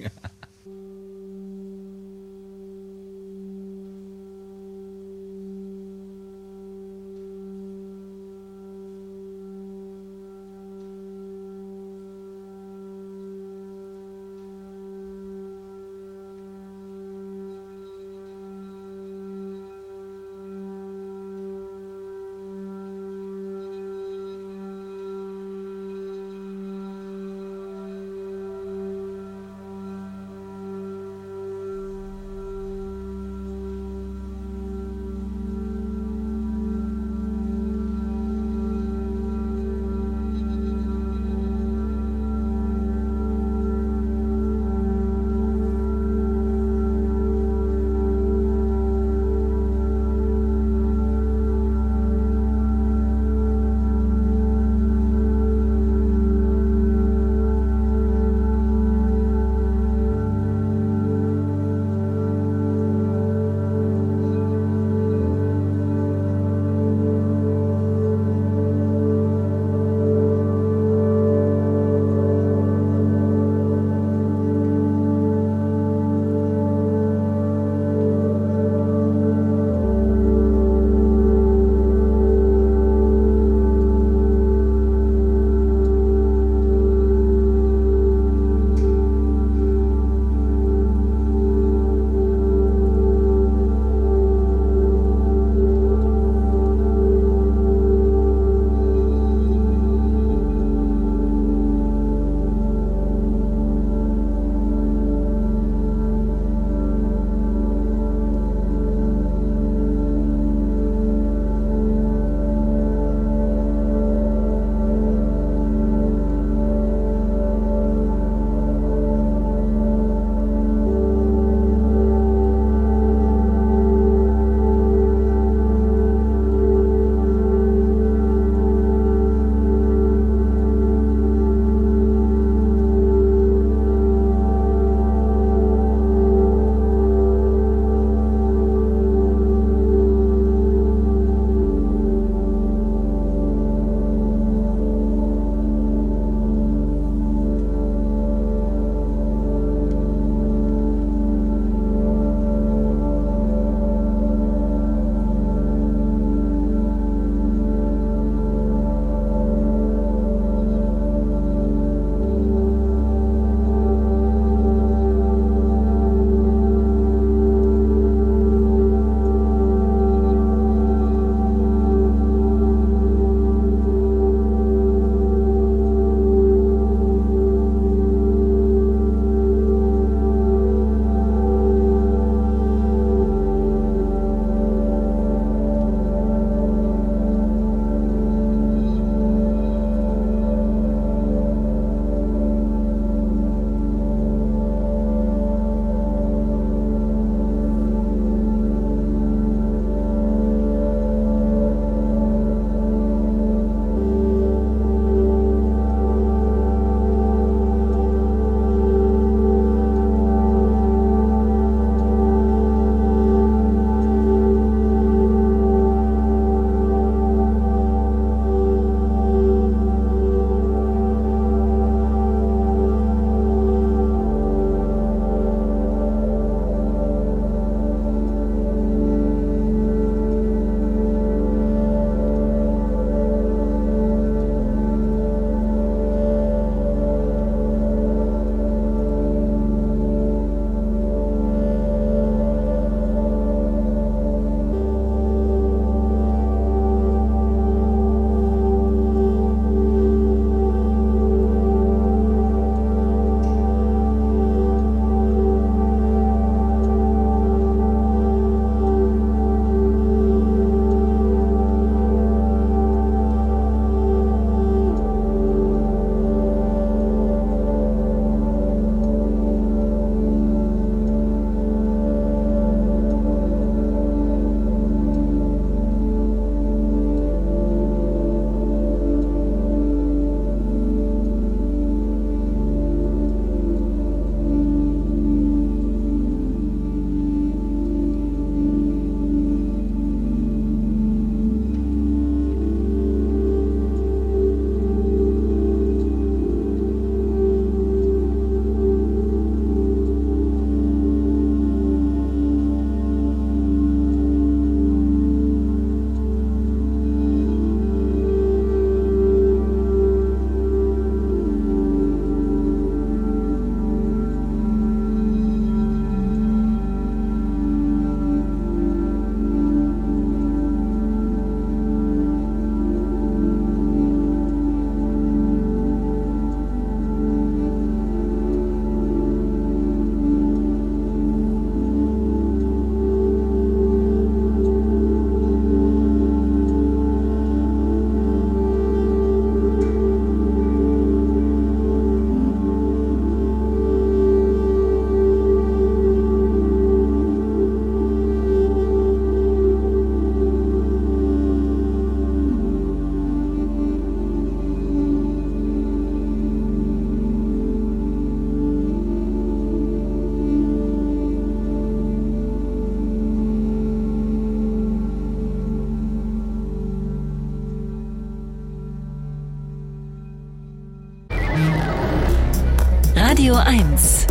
[SPEAKER 1] 1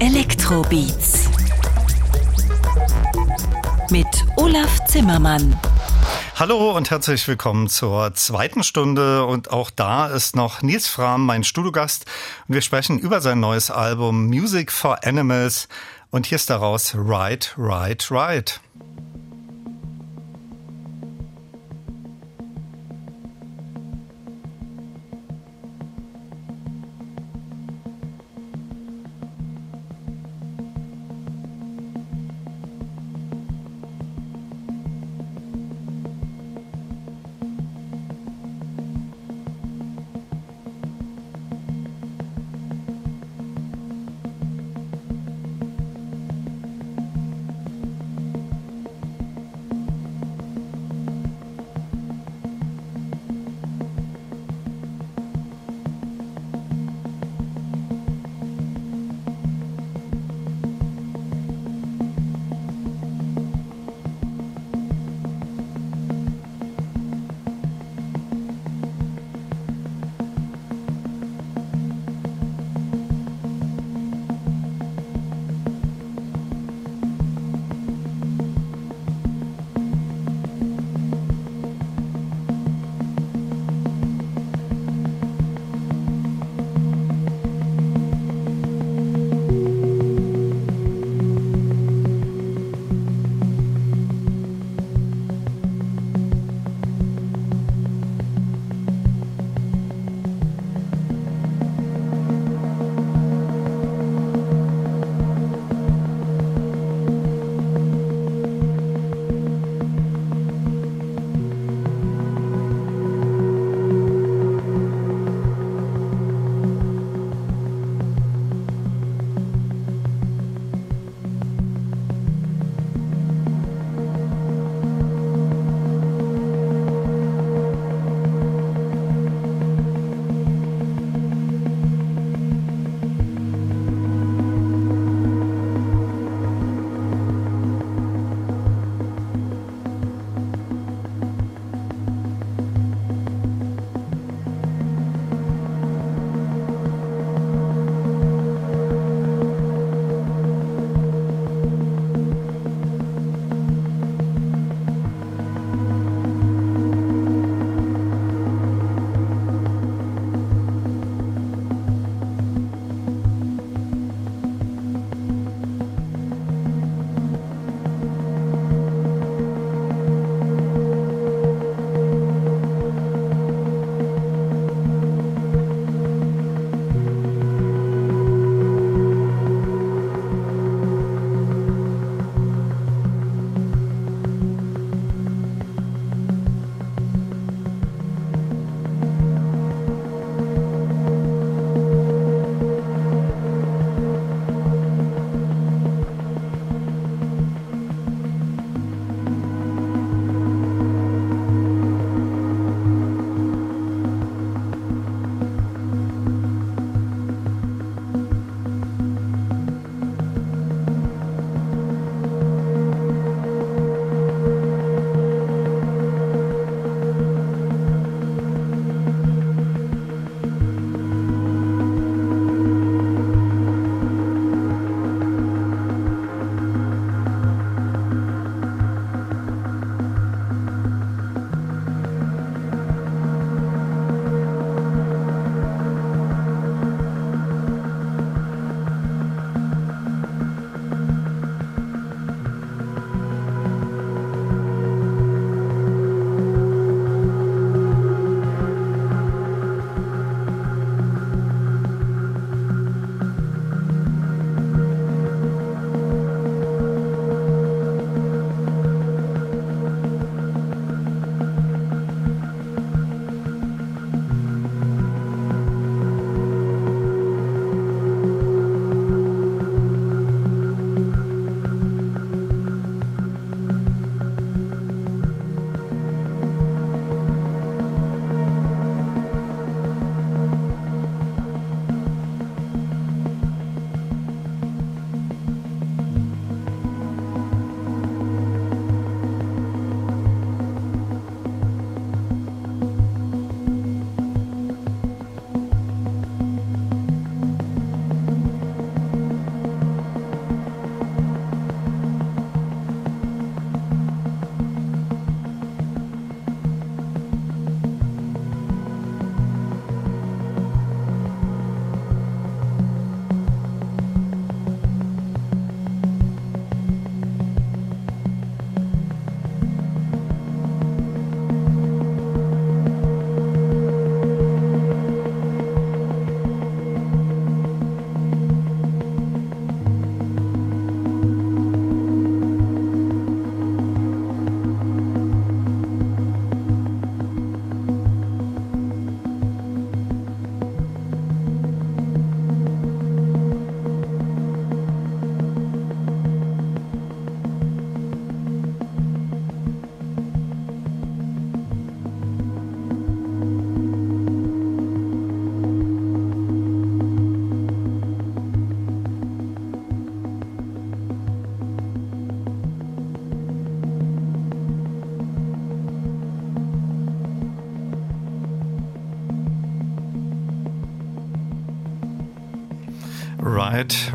[SPEAKER 1] Elektrobeats mit Olaf Zimmermann.
[SPEAKER 2] Hallo und herzlich willkommen zur zweiten Stunde. Und auch da ist noch Nils Fram, mein Studiogast. Und wir sprechen über sein neues Album Music for Animals. Und hier ist daraus Ride, Ride, Ride.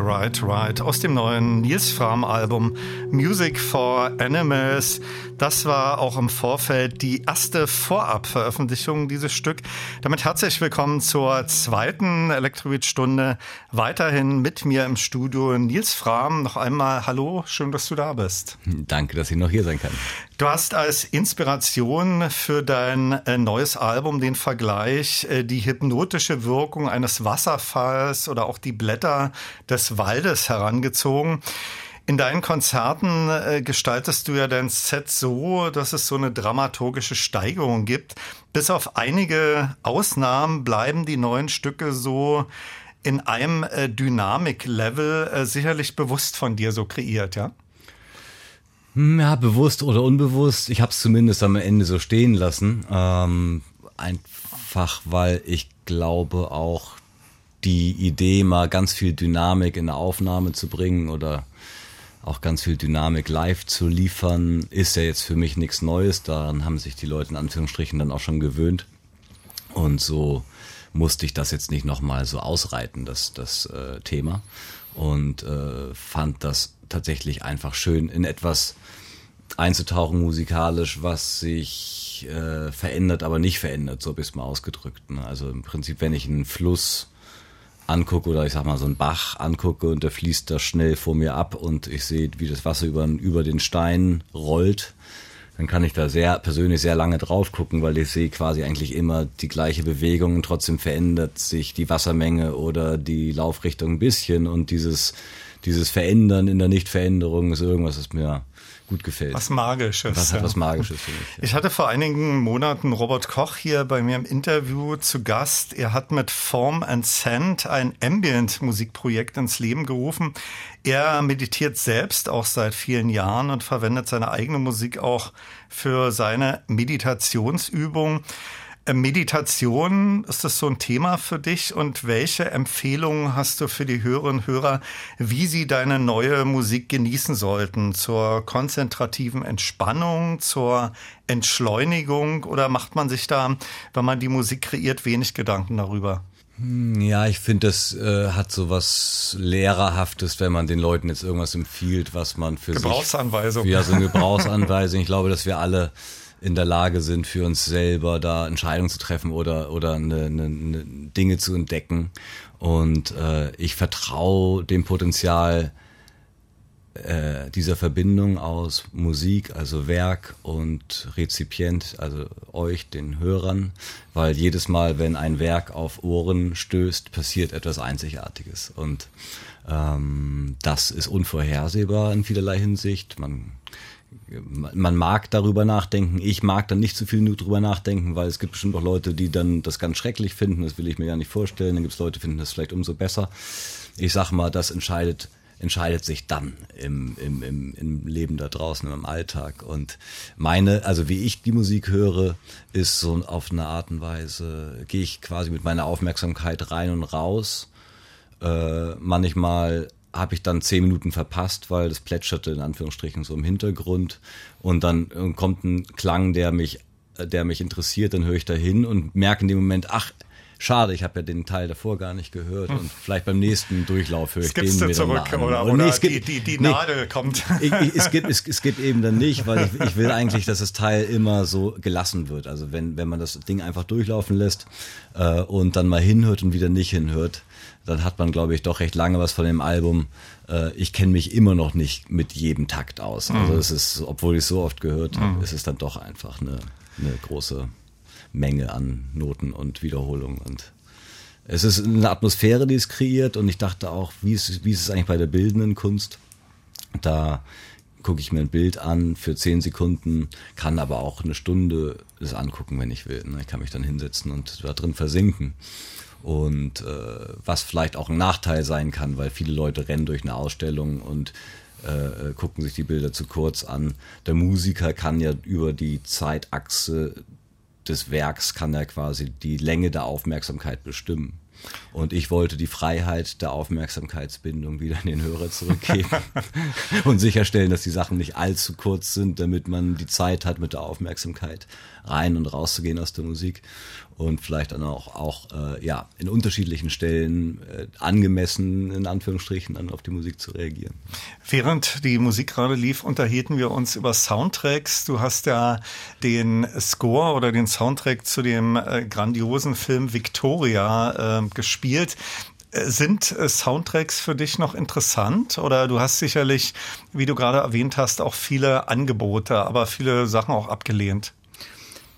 [SPEAKER 2] Right, right. Aus dem neuen Nils Fram Album Music for Animals. Das war auch im Vorfeld die erste Vorabveröffentlichung dieses Stück. Damit herzlich willkommen zur zweiten Elektrobeat-Stunde. Weiterhin mit mir im Studio Nils Fram. Noch einmal Hallo, schön, dass du da bist.
[SPEAKER 3] Danke, dass ich noch hier sein kann.
[SPEAKER 2] Du hast als Inspiration für dein äh, neues Album den Vergleich, äh, die hypnotische Wirkung eines Wasserfalls oder auch die Blätter des Waldes herangezogen. In deinen Konzerten äh, gestaltest du ja dein Set so, dass es so eine dramaturgische Steigerung gibt. Bis auf einige Ausnahmen bleiben die neuen Stücke so in einem äh, Dynamiklevel äh, sicherlich bewusst von dir so kreiert, ja?
[SPEAKER 3] Hm, ja, bewusst oder unbewusst. Ich habe es zumindest am Ende so stehen lassen. Ähm, einfach, weil ich glaube auch die Idee, mal ganz viel Dynamik in eine Aufnahme zu bringen oder auch ganz viel Dynamik live zu liefern, ist ja jetzt für mich nichts Neues. Daran haben sich die Leute in Anführungsstrichen dann auch schon gewöhnt. Und so musste ich das jetzt nicht nochmal so ausreiten, das, das äh, Thema. Und äh, fand das tatsächlich einfach schön, in etwas einzutauchen musikalisch, was sich äh, verändert, aber nicht verändert, so es mal ausgedrückt. Ne? Also im Prinzip, wenn ich einen Fluss angucke oder ich sag mal so einen Bach angucke und der fließt da schnell vor mir ab und ich sehe, wie das Wasser über, über den Stein rollt, dann kann ich da sehr persönlich sehr lange drauf gucken, weil ich sehe quasi eigentlich immer die gleiche Bewegung und trotzdem verändert sich die Wassermenge oder die Laufrichtung ein bisschen und dieses, dieses Verändern in der Nichtveränderung ist irgendwas, das mir gut gefällt.
[SPEAKER 2] Was Magisches.
[SPEAKER 3] Was hat was Magisches für mich.
[SPEAKER 2] Ja. Ich hatte vor einigen Monaten Robert Koch hier bei mir im Interview zu Gast. Er hat mit Form and Sand ein Ambient-Musikprojekt ins Leben gerufen. Er meditiert selbst auch seit vielen Jahren und verwendet seine eigene Musik auch für seine Meditationsübung. Äh, Meditation, ist das so ein Thema für dich? Und welche Empfehlungen hast du für die Hörerinnen und Hörer, wie sie deine neue Musik genießen sollten? Zur konzentrativen Entspannung, zur Entschleunigung? Oder macht man sich da, wenn man die Musik kreiert, wenig Gedanken darüber?
[SPEAKER 3] Hm, ja, ich finde, das äh, hat so was Lehrerhaftes, wenn man den Leuten jetzt irgendwas empfiehlt, was man für
[SPEAKER 2] Gebrauchsanweisung.
[SPEAKER 3] sich... Ja, so eine Gebrauchsanweisung. Ich glaube, dass wir alle in der Lage sind, für uns selber da Entscheidungen zu treffen oder, oder eine, eine, eine Dinge zu entdecken. Und äh, ich vertraue dem Potenzial äh, dieser Verbindung aus Musik, also Werk und Rezipient, also euch, den Hörern, weil jedes Mal, wenn ein Werk auf Ohren stößt, passiert etwas Einzigartiges. Und ähm, das ist unvorhersehbar in vielerlei Hinsicht. Man man mag darüber nachdenken. Ich mag dann nicht zu viel nur drüber nachdenken, weil es gibt bestimmt auch Leute, die dann das ganz schrecklich finden. Das will ich mir ja nicht vorstellen. Dann gibt es Leute, die finden das vielleicht umso besser. Ich sag mal, das entscheidet, entscheidet sich dann im, im, im, im Leben da draußen, im Alltag. Und meine, also wie ich die Musik höre, ist so auf eine Art und Weise, gehe ich quasi mit meiner Aufmerksamkeit rein und raus. Äh, manchmal habe ich dann zehn Minuten verpasst, weil das plätscherte in Anführungsstrichen so im Hintergrund und dann äh, kommt ein Klang, der mich, äh, der mich interessiert, dann höre ich da hin und merke in dem Moment, ach, schade, ich habe ja den Teil davor gar nicht gehört und vielleicht beim nächsten Durchlauf höre ich
[SPEAKER 2] Skippst
[SPEAKER 3] den
[SPEAKER 2] du zurück
[SPEAKER 3] an.
[SPEAKER 2] oder, oder
[SPEAKER 3] nee, es
[SPEAKER 2] die,
[SPEAKER 3] gibt,
[SPEAKER 2] die, die
[SPEAKER 3] nee,
[SPEAKER 2] Nadel kommt.
[SPEAKER 3] Ich, ich, es, gibt, es, es gibt eben dann nicht, weil ich, ich will eigentlich, dass das Teil immer so gelassen wird. Also wenn, wenn man das Ding einfach durchlaufen lässt äh, und dann mal hinhört und wieder nicht hinhört, dann hat man, glaube ich, doch recht lange was von dem Album. Äh, ich kenne mich immer noch nicht mit jedem Takt aus. Also mhm. es ist, obwohl ich es so oft gehört habe, mhm. ist es dann doch einfach eine, eine große Menge an Noten und Wiederholungen und es ist eine Atmosphäre, die es kreiert und ich dachte auch, wie ist, wie ist es eigentlich bei der bildenden Kunst? Da gucke ich mir ein Bild an für zehn Sekunden, kann aber auch eine Stunde es angucken, wenn ich will. Ne? Ich kann mich dann hinsetzen und da drin versinken und äh, was vielleicht auch ein Nachteil sein kann, weil viele Leute rennen durch eine Ausstellung und äh, gucken sich die Bilder zu kurz an. Der Musiker kann ja über die Zeitachse des Werks kann er quasi die Länge der Aufmerksamkeit bestimmen. Und ich wollte die Freiheit der Aufmerksamkeitsbindung wieder in den Hörer zurückgeben und sicherstellen, dass die Sachen nicht allzu kurz sind, damit man die Zeit hat, mit der Aufmerksamkeit rein und rauszugehen aus der Musik und vielleicht dann auch, auch äh, ja, in unterschiedlichen Stellen äh, angemessen, in Anführungsstrichen, dann auf die Musik zu reagieren.
[SPEAKER 2] Während die Musik gerade lief, unterhielten wir uns über Soundtracks. Du hast ja den Score oder den Soundtrack zu dem äh, grandiosen Film Victoria äh, gespielt. Äh, sind äh, Soundtracks für dich noch interessant? Oder du hast sicherlich, wie du gerade erwähnt hast, auch viele Angebote, aber viele Sachen auch abgelehnt.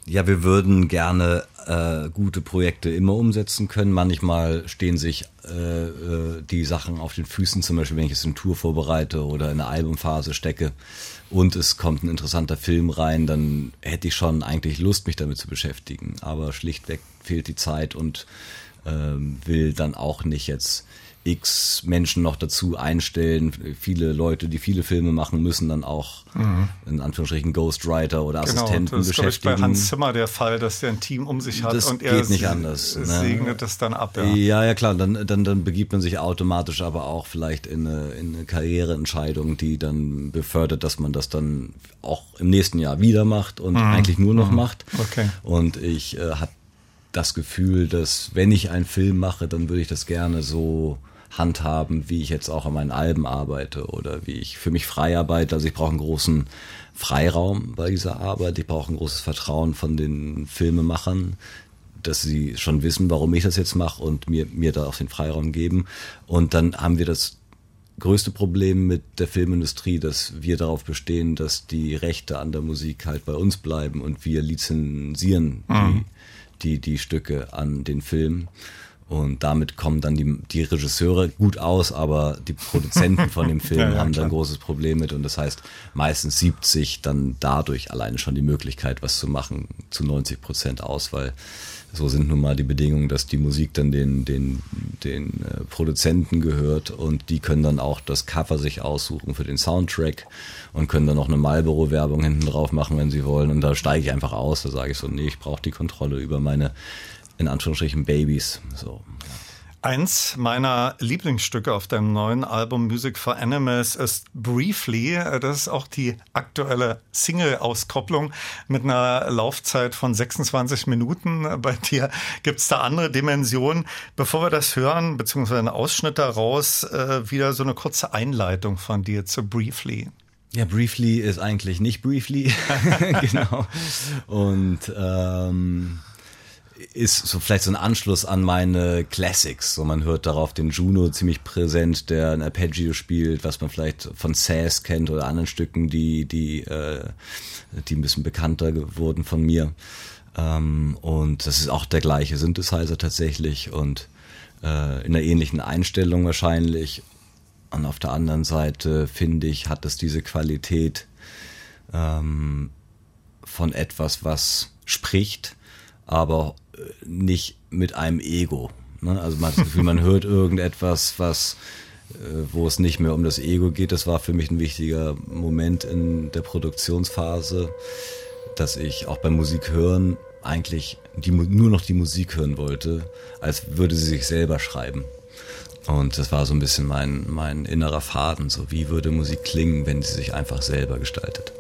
[SPEAKER 3] Ja, wir würden gerne äh, gute Projekte immer umsetzen können. Manchmal stehen sich äh, äh, die Sachen auf den Füßen, zum Beispiel wenn ich es in Tour vorbereite oder in eine Albumphase stecke und es kommt ein interessanter Film rein, dann hätte ich schon eigentlich Lust, mich damit zu beschäftigen. Aber schlichtweg fehlt die Zeit und äh, will dann auch nicht jetzt x Menschen noch dazu einstellen. Viele Leute, die viele Filme machen, müssen dann auch mhm. in Anführungsstrichen Ghostwriter oder genau, Assistenten das ist, beschäftigen.
[SPEAKER 2] Das ist bei Hans Zimmer der Fall, dass der ein Team um sich hat
[SPEAKER 3] das
[SPEAKER 2] und
[SPEAKER 3] er geht nicht anders.
[SPEAKER 2] Ne? segnet es dann ab.
[SPEAKER 3] Ja. ja, ja, klar. Dann, dann, dann begibt man sich automatisch aber auch vielleicht in eine, in eine Karriereentscheidung, die dann befördert, dass man das dann auch im nächsten Jahr wieder macht und mhm. eigentlich nur noch mhm. macht.
[SPEAKER 2] Okay.
[SPEAKER 3] Und ich äh, habe das Gefühl, dass wenn ich einen Film mache, dann würde ich das gerne so handhaben, wie ich jetzt auch an meinen Alben arbeite oder wie ich für mich frei arbeite. Also ich brauche einen großen Freiraum bei dieser Arbeit. Ich brauche ein großes Vertrauen von den Filmemachern, dass sie schon wissen, warum ich das jetzt mache und mir, mir da auch den Freiraum geben. Und dann haben wir das größte Problem mit der Filmindustrie, dass wir darauf bestehen, dass die Rechte an der Musik halt bei uns bleiben und wir lizenzieren mhm. die, die, die Stücke an den Film. Und damit kommen dann die, die Regisseure gut aus, aber die Produzenten von dem Film ja, ja, haben da ein großes Problem mit. Und das heißt, meistens 70 dann dadurch alleine schon die Möglichkeit, was zu machen, zu 90 Prozent aus, weil so sind nun mal die Bedingungen, dass die Musik dann den, den, den äh, Produzenten gehört und die können dann auch das Cover sich aussuchen für den Soundtrack und können dann noch eine Marlboro-Werbung hinten drauf machen, wenn sie wollen. Und da steige ich einfach aus, da sage ich so, nee, ich brauche die Kontrolle über meine in Anführungsstrichen Babys. So.
[SPEAKER 2] Eins meiner Lieblingsstücke auf deinem neuen Album Music for Animals ist Briefly. Das ist auch die aktuelle Single-Auskopplung mit einer Laufzeit von 26 Minuten. Bei dir gibt es da andere Dimensionen. Bevor wir das hören, beziehungsweise einen Ausschnitt daraus, äh, wieder so eine kurze Einleitung von dir zu Briefly.
[SPEAKER 3] Ja, Briefly ist eigentlich nicht Briefly. genau. Und ähm, ist so vielleicht so ein Anschluss an meine Classics. So man hört darauf den Juno ziemlich präsent, der ein Arpeggio spielt, was man vielleicht von Sass kennt oder anderen Stücken, die die äh, die ein bisschen bekannter geworden von mir. Ähm, und das ist auch der gleiche Synthesizer tatsächlich und äh, in einer ähnlichen Einstellung wahrscheinlich. Und auf der anderen Seite finde ich, hat es diese Qualität ähm, von etwas, was spricht, aber nicht mit einem Ego. Ne? Also man hat das Gefühl, man hört irgendetwas, was äh, wo es nicht mehr um das Ego geht. Das war für mich ein wichtiger Moment in der Produktionsphase, dass ich auch beim Musik hören eigentlich die, nur noch die Musik hören wollte, als würde sie sich selber schreiben. Und das war so ein bisschen mein, mein innerer Faden, so wie würde Musik klingen, wenn sie sich einfach selber gestaltet.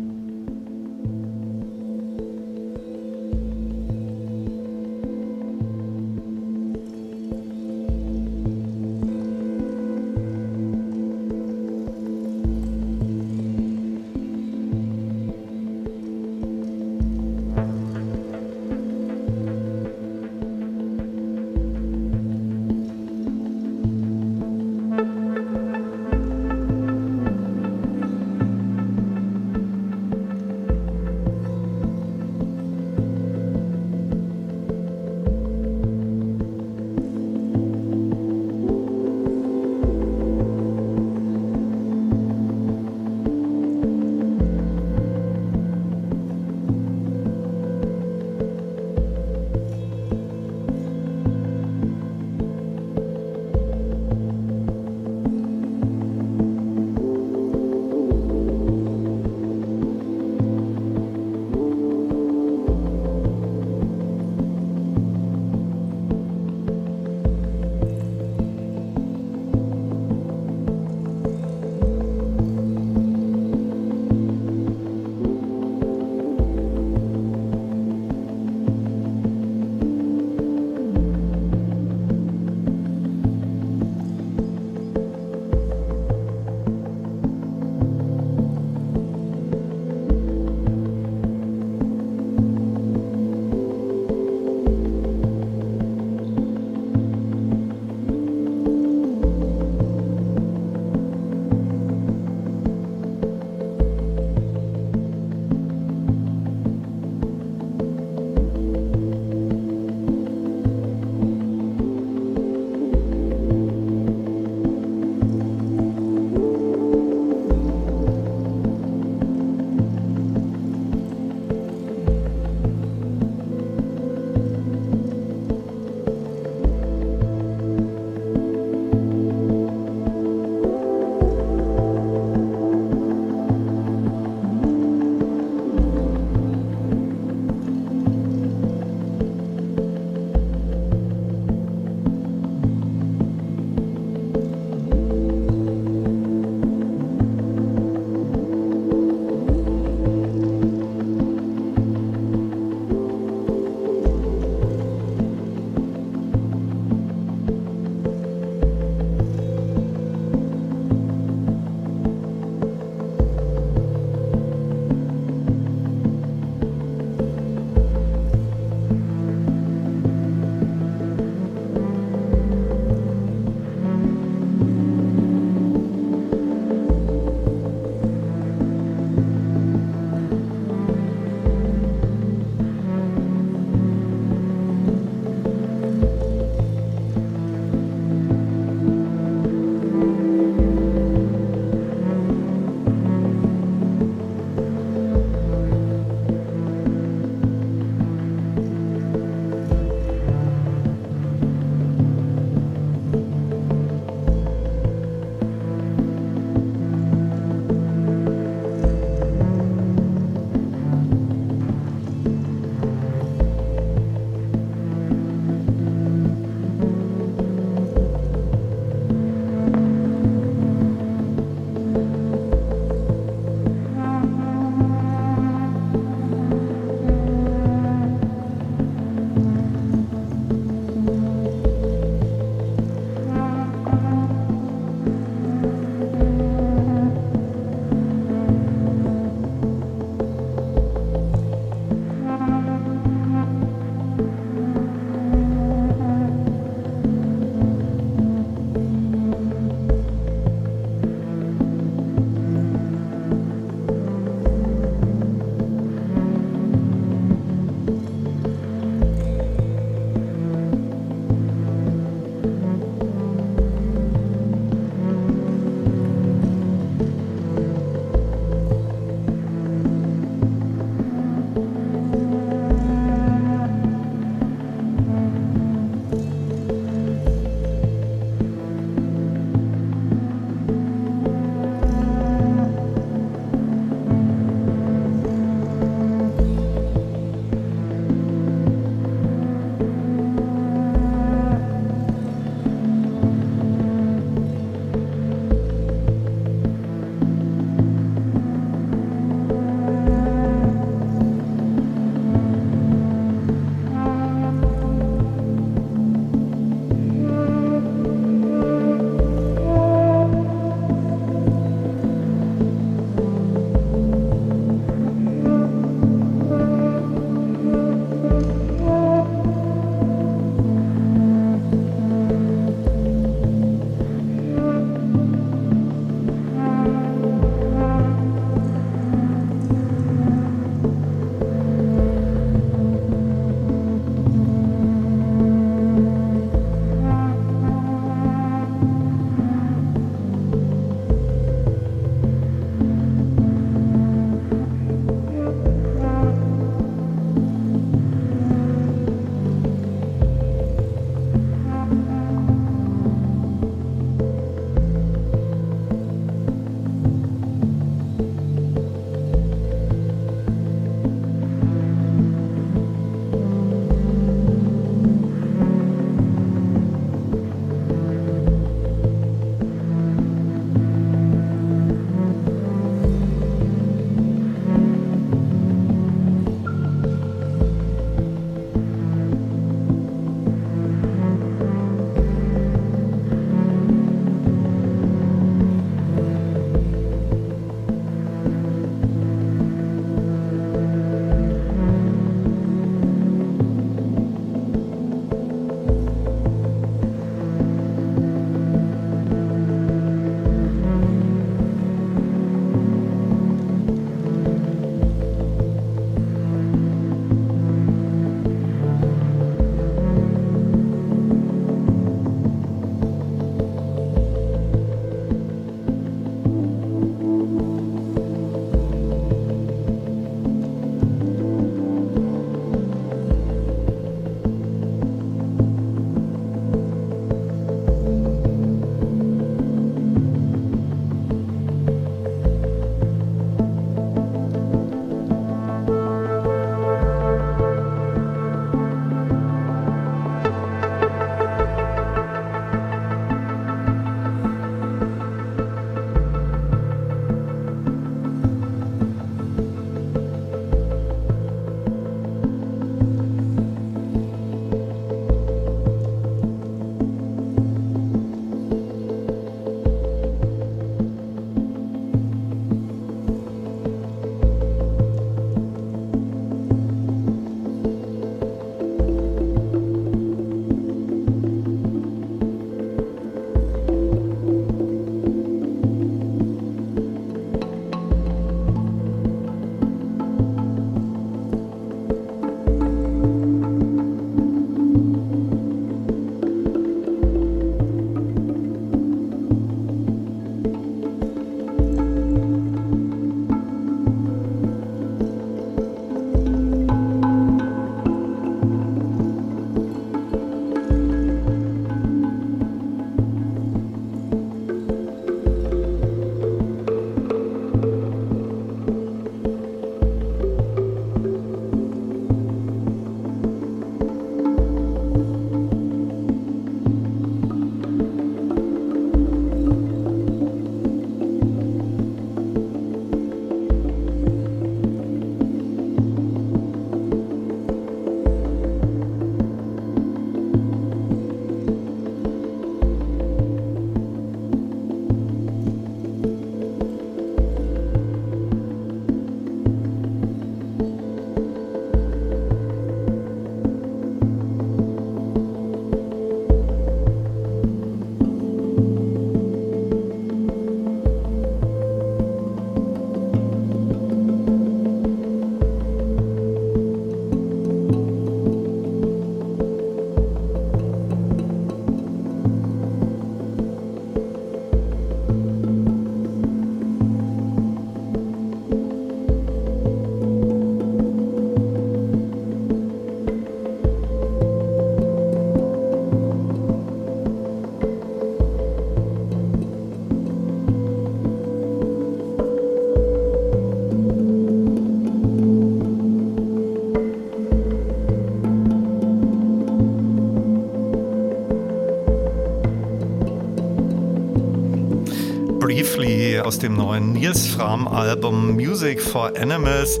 [SPEAKER 2] Aus dem neuen Nils Fram Album Music for Animals.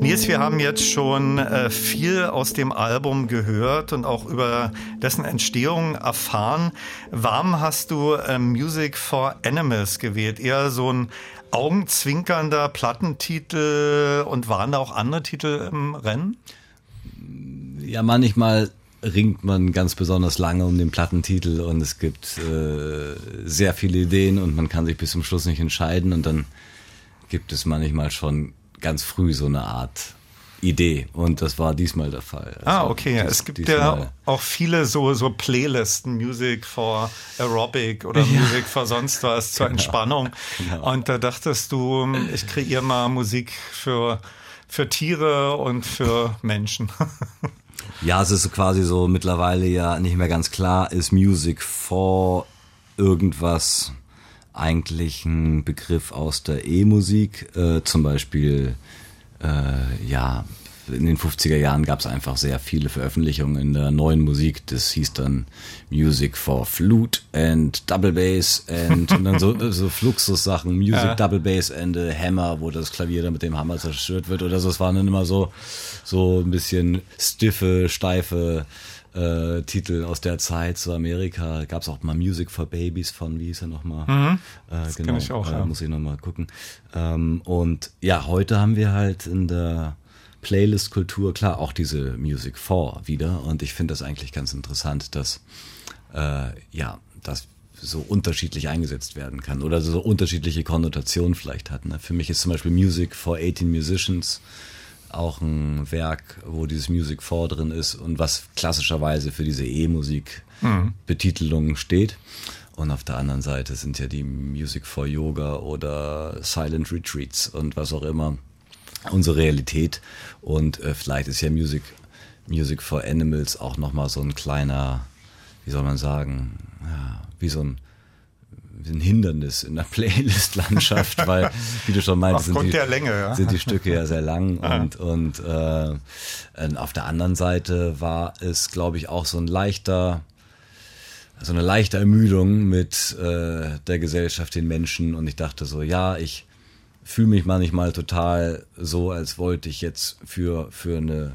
[SPEAKER 2] Nils, wir haben jetzt schon äh, viel aus dem Album gehört und auch über dessen Entstehung erfahren. Warum hast du äh, Music for Animals gewählt? Eher so ein augenzwinkernder Plattentitel und waren da auch andere Titel im Rennen?
[SPEAKER 3] Ja, manchmal ringt man ganz besonders lange um den Plattentitel und es gibt äh, sehr viele Ideen und man kann sich bis zum Schluss nicht entscheiden und dann gibt es manchmal schon ganz früh so eine Art Idee und das war diesmal der Fall.
[SPEAKER 2] Ah, also ah, okay. Dies, es gibt ja auch viele so, so Playlisten, Music for Aerobic oder ja. Music for sonst was zur genau. Entspannung. Genau. Und da dachtest du, ich kreiere mal Musik für, für Tiere und für Menschen.
[SPEAKER 3] Ja, es ist quasi so mittlerweile ja nicht mehr ganz klar, ist Music for irgendwas eigentlich ein Begriff aus der E-Musik, äh, zum Beispiel, äh, ja, in den 50er Jahren gab es einfach sehr viele Veröffentlichungen in der neuen Musik. Das hieß dann Music for Flute and Double Bass and, und dann so, so Fluxus-Sachen, Music ja. Double Bass and a Hammer, wo das Klavier dann mit dem Hammer zerstört wird oder so. Es waren dann immer so, so ein bisschen stiffe, steife äh, Titel aus der Zeit zu Amerika. Gab es auch mal Music for Babies von, wie hieß er nochmal? Mhm.
[SPEAKER 2] Äh, das genau, ich auch,
[SPEAKER 3] äh,
[SPEAKER 2] ja.
[SPEAKER 3] muss ich nochmal gucken. Ähm, und ja, heute haben wir halt in der Playlist-Kultur, klar, auch diese Music 4 wieder. Und ich finde das eigentlich ganz interessant, dass, äh, ja, das so unterschiedlich eingesetzt werden kann oder so unterschiedliche Konnotationen vielleicht hat. Ne? Für mich ist zum Beispiel Music for 18 Musicians auch ein Werk, wo dieses Music 4 drin ist und was klassischerweise für diese E-Musik-Betitelung mhm. steht. Und auf der anderen Seite sind ja die Music for Yoga oder Silent Retreats und was auch immer unsere Realität. Und äh, vielleicht ist ja Music, Music for Animals auch nochmal so ein kleiner, wie soll man sagen, ja, wie so ein, ein Hindernis in der Playlist-Landschaft, weil, wie du schon meinst, sind die,
[SPEAKER 2] Länge, ja.
[SPEAKER 3] sind die Stücke ja sehr lang und, und äh, auf der anderen Seite war es, glaube ich, auch so ein leichter, so eine leichte Ermüdung mit äh, der Gesellschaft, den Menschen und ich dachte so, ja, ich fühle mich manchmal total so, als wollte ich jetzt für, für eine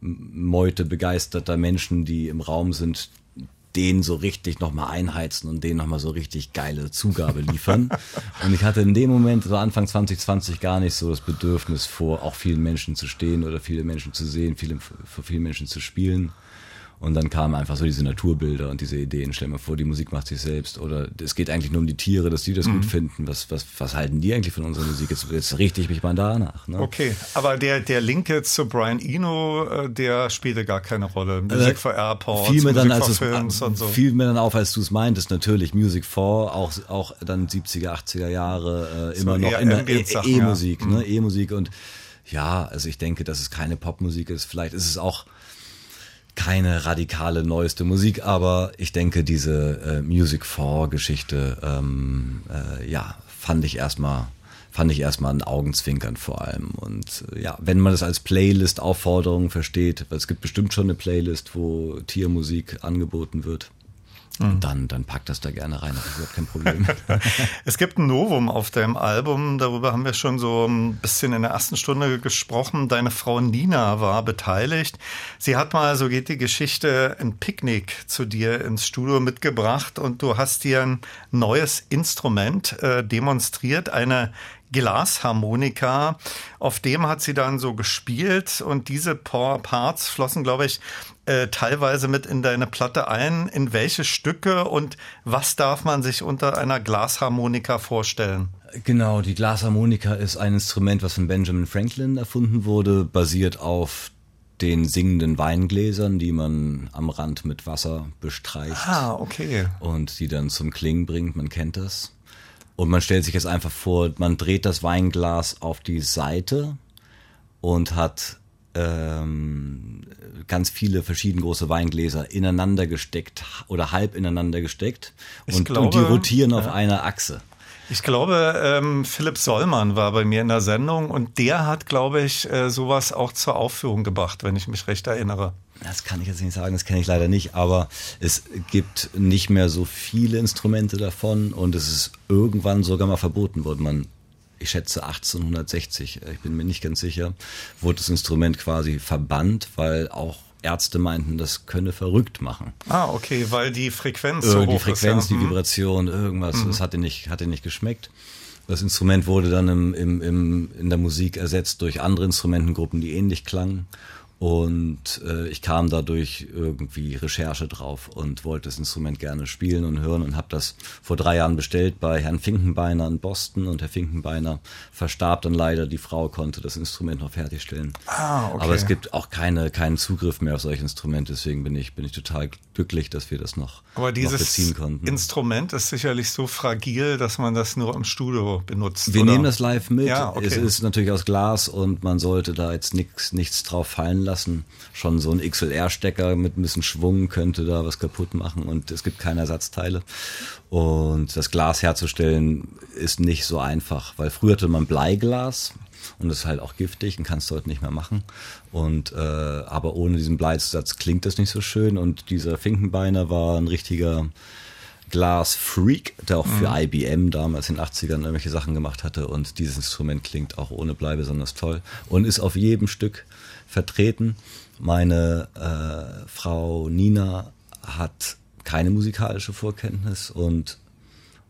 [SPEAKER 3] Meute begeisterter Menschen, die im Raum sind, den so richtig nochmal einheizen und denen nochmal so richtig geile Zugabe liefern. und ich hatte in dem Moment, so Anfang 2020, gar nicht so das Bedürfnis vor, auch vielen Menschen zu stehen oder viele Menschen zu sehen, viele, für viele Menschen zu spielen. Und dann kamen einfach so diese Naturbilder und diese Ideen. Stell dir mal vor, die Musik macht sich selbst. Oder es geht eigentlich nur um die Tiere, dass die das mhm. gut finden. Was, was, was halten die eigentlich von unserer Musik? Jetzt, jetzt richte ich mich mal danach. Ne?
[SPEAKER 2] Okay, aber der, der Link jetzt zu Brian Eno, äh, der spielte gar keine Rolle. Music äh, for Airports,
[SPEAKER 3] fiel mir
[SPEAKER 2] Music
[SPEAKER 3] dann, als es, und so. Fiel mir dann auf, als du es meintest, natürlich. Music for, auch, auch dann 70er, 80er Jahre, äh, immer so noch in der E-Musik. E ja. ne? Mhm. E-Musik und ja, also ich denke, dass es keine Popmusik ist. Vielleicht ist es auch keine radikale neueste Musik, aber ich denke, diese äh, Music 4 Geschichte, ähm, äh, ja, fand ich erstmal fand ich erstmal ein Augenzwinkern vor allem. Und äh, ja, wenn man das als Playlist-Aufforderung versteht, weil es gibt bestimmt schon eine Playlist, wo Tiermusik angeboten wird, Mhm. Dann, dann pack das da gerne rein, das ist überhaupt kein Problem.
[SPEAKER 2] es gibt ein Novum auf deinem Album, darüber haben wir schon so ein bisschen in der ersten Stunde gesprochen. Deine Frau Nina war beteiligt. Sie hat mal, so geht die Geschichte, ein Picknick zu dir ins Studio mitgebracht und du hast dir ein neues Instrument äh, demonstriert, eine Glasharmonika. Auf dem hat sie dann so gespielt und diese Parts flossen, glaube ich, äh, teilweise mit in deine Platte ein. In welche Stücke und was darf man sich unter einer Glasharmonika vorstellen?
[SPEAKER 3] Genau, die Glasharmonika ist ein Instrument, was von Benjamin Franklin erfunden wurde, basiert auf den singenden Weingläsern, die man am Rand mit Wasser bestreicht.
[SPEAKER 2] Ah, okay.
[SPEAKER 3] Und die dann zum Klingen bringt, man kennt das. Und man stellt sich jetzt einfach vor, man dreht das Weinglas auf die Seite und hat ähm, ganz viele verschiedene große Weingläser ineinander gesteckt oder halb ineinander gesteckt und, glaube, und die rotieren auf einer Achse.
[SPEAKER 2] Ich glaube, ähm, Philipp Sollmann war bei mir in der Sendung und der hat, glaube ich, äh, sowas auch zur Aufführung gebracht, wenn ich mich recht erinnere.
[SPEAKER 3] Das kann ich jetzt nicht sagen, das kenne ich leider nicht, aber es gibt nicht mehr so viele Instrumente davon und es ist irgendwann sogar mal verboten worden. Man, ich schätze 1860, ich bin mir nicht ganz sicher, wurde das Instrument quasi verbannt, weil auch Ärzte meinten, das könne verrückt machen.
[SPEAKER 2] Ah, okay, weil die Frequenz
[SPEAKER 3] so Die Frequenz, ist, ja. die mhm. Vibration, irgendwas, mhm. das hatte nicht, hatte nicht geschmeckt. Das Instrument wurde dann im, im, im, in der Musik ersetzt durch andere Instrumentengruppen, die ähnlich klangen. Und äh, ich kam dadurch irgendwie Recherche drauf und wollte das Instrument gerne spielen und hören und habe das vor drei Jahren bestellt bei Herrn Finkenbeiner in Boston. Und Herr Finkenbeiner verstarb dann leider. Die Frau konnte das Instrument noch fertigstellen. Ah, okay. Aber es gibt auch keine, keinen Zugriff mehr auf solche Instrumente. Deswegen bin ich, bin ich total glücklich, dass wir das noch,
[SPEAKER 2] Aber dieses
[SPEAKER 3] noch beziehen konnten.
[SPEAKER 2] Instrument ist sicherlich so fragil, dass man das nur im Studio benutzt.
[SPEAKER 3] Wir oder? nehmen das live mit. Ja, okay. Es ist natürlich aus Glas und man sollte da jetzt nichts, nichts drauf fallen lassen lassen. Schon so ein XLR-Stecker mit ein bisschen Schwung könnte da was kaputt machen und es gibt keine Ersatzteile. Und das Glas herzustellen ist nicht so einfach, weil früher hatte man Bleiglas und das ist halt auch giftig und kannst du heute nicht mehr machen. Und äh, aber ohne diesen Bleizusatz klingt das nicht so schön. Und dieser Finkenbeiner war ein richtiger Glas-Freak, der auch für mhm. IBM damals in den 80ern irgendwelche Sachen gemacht hatte. Und dieses Instrument klingt auch ohne Blei besonders toll und ist auf jedem Stück vertreten. Meine äh, Frau Nina hat keine musikalische Vorkenntnis und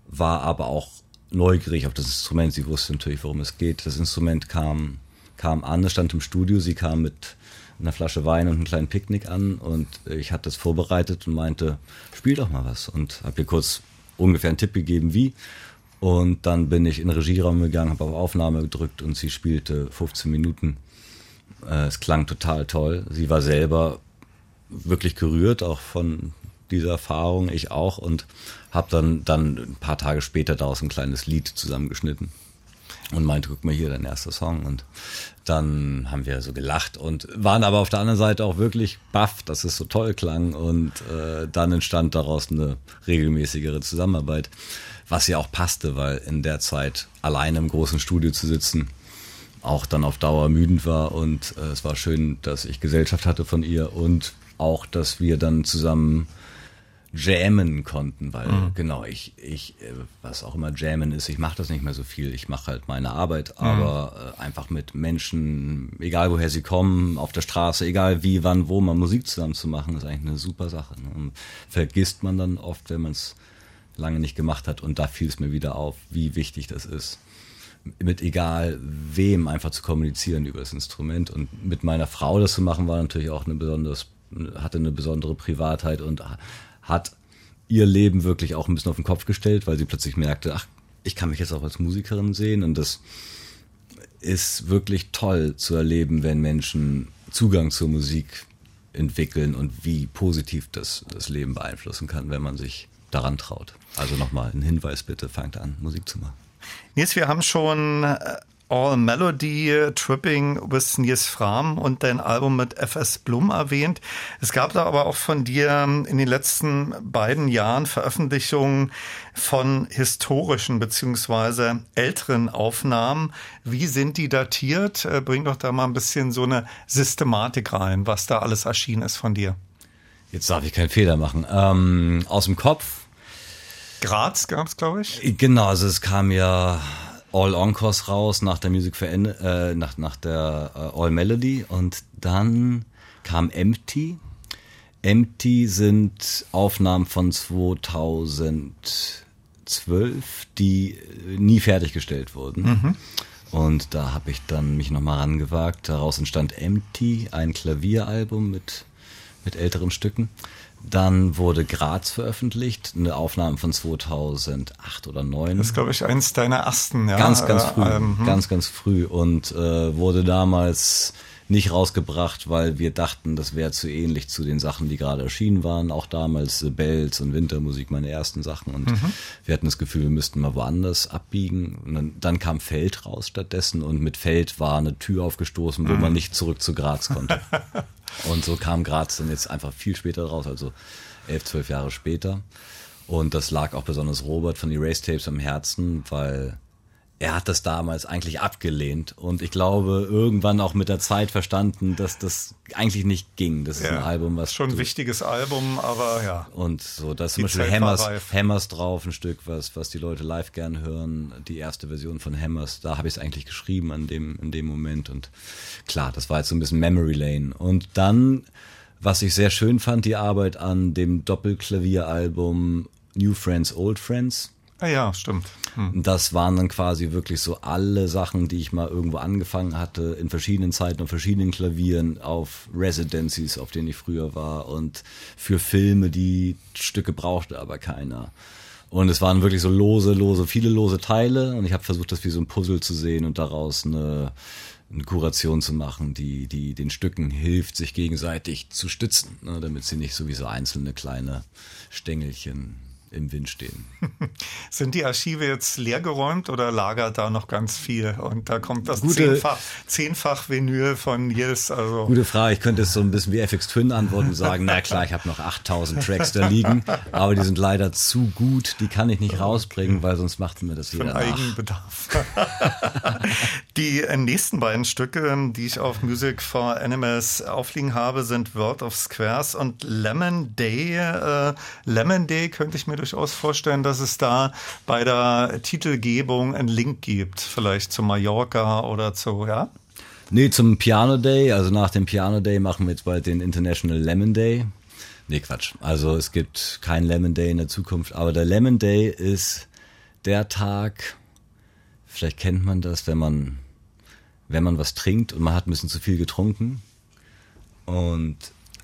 [SPEAKER 3] war aber auch neugierig auf das Instrument. Sie wusste natürlich, worum es geht. Das Instrument kam, kam an, es stand im Studio. Sie kam mit einer Flasche Wein und einem kleinen Picknick an und ich hatte das vorbereitet und meinte, spiel doch mal was. Und habe ihr kurz ungefähr einen Tipp gegeben, wie. Und dann bin ich in den Regieraum gegangen, habe auf Aufnahme gedrückt und sie spielte 15 Minuten es klang total toll. Sie war selber wirklich gerührt, auch von dieser Erfahrung, ich auch, und habe dann, dann ein paar Tage später daraus ein kleines Lied zusammengeschnitten und meinte, guck mal hier, dein erster Song. Und dann haben wir so gelacht und waren aber auf der anderen Seite auch wirklich baff, dass es so toll klang. Und äh, dann entstand daraus eine regelmäßigere Zusammenarbeit, was ja auch passte, weil in der Zeit alleine im großen Studio zu sitzen, auch dann auf Dauer müdend war und äh, es war schön, dass ich Gesellschaft hatte von ihr und auch, dass wir dann zusammen jammen konnten, weil mhm. genau, ich, ich, äh, was auch immer jammen ist, ich mache das nicht mehr so viel, ich mache halt meine Arbeit, mhm. aber äh, einfach mit Menschen, egal woher sie kommen, auf der Straße, egal wie, wann, wo mal Musik zusammen zu machen, ist eigentlich eine super Sache. Ne? Und vergisst man dann oft, wenn man es lange nicht gemacht hat und da fiel es mir wieder auf, wie wichtig das ist mit egal wem einfach zu kommunizieren über das Instrument. Und mit meiner Frau das zu machen, war natürlich auch eine besonders, hatte eine besondere Privatheit und hat ihr Leben wirklich auch ein bisschen auf den Kopf gestellt, weil sie plötzlich merkte, ach, ich kann mich jetzt auch als Musikerin sehen und das ist wirklich toll zu erleben, wenn Menschen Zugang zur Musik entwickeln und wie positiv das das Leben beeinflussen kann, wenn man sich daran traut. Also nochmal ein Hinweis bitte, fangt an, Musik zu machen.
[SPEAKER 2] Nils, wir haben schon äh, All Melody, Tripping with Nils Fram und dein Album mit FS Blum erwähnt. Es gab da aber auch von dir in den letzten beiden Jahren Veröffentlichungen von historischen beziehungsweise älteren Aufnahmen. Wie sind die datiert? Äh, bring doch da mal ein bisschen so eine Systematik rein, was da alles erschienen ist von dir.
[SPEAKER 3] Jetzt darf ich keinen Fehler machen. Ähm, aus dem Kopf
[SPEAKER 2] Graz gab es, glaube ich.
[SPEAKER 3] Genau, also es kam ja All Encores raus nach der Music for End, äh, nach, nach der äh, All Melody und dann kam Empty. Empty sind Aufnahmen von 2012, die nie fertiggestellt wurden. Mhm. Und da habe ich dann mich nochmal rangewagt. Daraus entstand Empty, ein Klavieralbum mit, mit älteren Stücken. Dann wurde Graz veröffentlicht, eine Aufnahme von 2008 oder 2009.
[SPEAKER 2] Das ist, glaube ich, eins deiner ersten, ja.
[SPEAKER 3] Ganz, ganz früh. Äh, ganz, ganz früh. Und äh, wurde damals nicht rausgebracht, weil wir dachten, das wäre zu ähnlich zu den Sachen, die gerade erschienen waren. Auch damals äh, Bells und Wintermusik, meine ersten Sachen. Und mhm. wir hatten das Gefühl, wir müssten mal woanders abbiegen. Und dann, dann, kam Feld raus stattdessen. Und mit Feld war eine Tür aufgestoßen, wo mhm. man nicht zurück zu Graz konnte. Und so kam Graz dann jetzt einfach viel später raus, also elf, zwölf Jahre später. Und das lag auch besonders Robert von Erase Tapes am Herzen, weil er hat das damals eigentlich abgelehnt und ich glaube irgendwann auch mit der Zeit verstanden, dass das eigentlich nicht ging. Das ist ja, ein Album, was
[SPEAKER 2] schon ein wichtiges Album, aber ja.
[SPEAKER 3] Und so, da ist zum Beispiel Hammers, Hammers drauf, ein Stück, was was die Leute live gern hören. Die erste Version von Hammers, da habe ich es eigentlich geschrieben an dem in dem Moment und klar, das war jetzt so ein bisschen Memory Lane. Und dann, was ich sehr schön fand, die Arbeit an dem Doppelklavieralbum New Friends, Old Friends
[SPEAKER 2] Ah ja, stimmt.
[SPEAKER 3] Hm. Das waren dann quasi wirklich so alle Sachen, die ich mal irgendwo angefangen hatte, in verschiedenen Zeiten auf verschiedenen Klavieren, auf Residencies, auf denen ich früher war und für Filme, die Stücke brauchte aber keiner. Und es waren wirklich so lose, lose, viele lose Teile und ich habe versucht, das wie so ein Puzzle zu sehen und daraus eine, eine Kuration zu machen, die, die den Stücken hilft, sich gegenseitig zu stützen, ne, damit sie nicht sowieso einzelne kleine Stängelchen im Wind stehen.
[SPEAKER 2] Sind die Archive jetzt leergeräumt oder lagert da noch ganz viel? Und da kommt das Gute, zehnfach, zehnfach Vinyl von Nils. Also.
[SPEAKER 3] Gute Frage. Ich könnte es so ein bisschen wie FX Twin antworten und sagen, na klar, ich habe noch 8000 Tracks da liegen, aber die sind leider zu gut. Die kann ich nicht rausbringen, weil sonst macht mir das jeder Von
[SPEAKER 2] Eigenbedarf. die nächsten beiden Stücke, die ich auf Music for Animals aufliegen habe, sind World of Squares und Lemon Day. Äh, Lemon Day könnte ich mir durchaus vorstellen, dass es da bei der Titelgebung einen Link gibt, vielleicht zu Mallorca oder zu, ja?
[SPEAKER 3] Nee, zum Piano Day, also nach dem Piano Day machen wir jetzt bald den International Lemon Day. Nee, Quatsch. Also es gibt keinen Lemon Day in der Zukunft, aber der Lemon Day ist der Tag, vielleicht kennt man das, wenn man, wenn man was trinkt und man hat ein bisschen zu viel getrunken und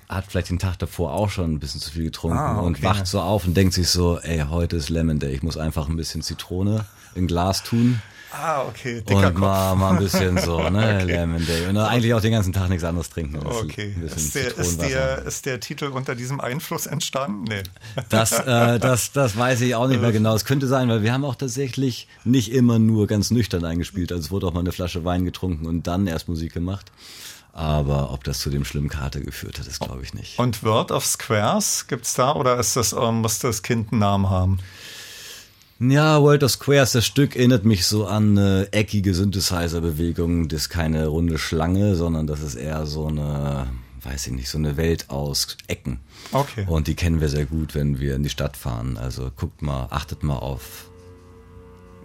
[SPEAKER 3] hat vielleicht den Tag davor auch schon ein bisschen zu viel getrunken ah, okay. und wacht so auf und denkt sich so, ey, heute ist Lemon Day, ich muss einfach ein bisschen Zitrone in Glas tun.
[SPEAKER 2] Ah, okay. Dicker
[SPEAKER 3] und mal, mal ein bisschen so, ne, okay. Lemon Day. Und eigentlich auch den ganzen Tag nichts anderes trinken.
[SPEAKER 2] Okay. Ist der, ist, der, ist der Titel unter diesem Einfluss entstanden? Nee.
[SPEAKER 3] Das, äh, das, das weiß ich auch nicht mehr genau. Es könnte sein, weil wir haben auch tatsächlich nicht immer nur ganz nüchtern eingespielt. Also es wurde auch mal eine Flasche Wein getrunken und dann erst Musik gemacht. Aber ob das zu dem schlimmen Kater geführt hat, das glaube ich nicht.
[SPEAKER 2] Und World of Squares gibt's da oder ist das, ähm, muss das Kind einen Namen haben?
[SPEAKER 3] Ja, World of Squares, das Stück erinnert mich so an eine eckige Synthesizer-Bewegung. Das ist keine runde Schlange, sondern das ist eher so eine, weiß ich nicht, so eine Welt aus Ecken.
[SPEAKER 2] Okay.
[SPEAKER 3] Und die kennen wir sehr gut, wenn wir in die Stadt fahren. Also guckt mal, achtet mal auf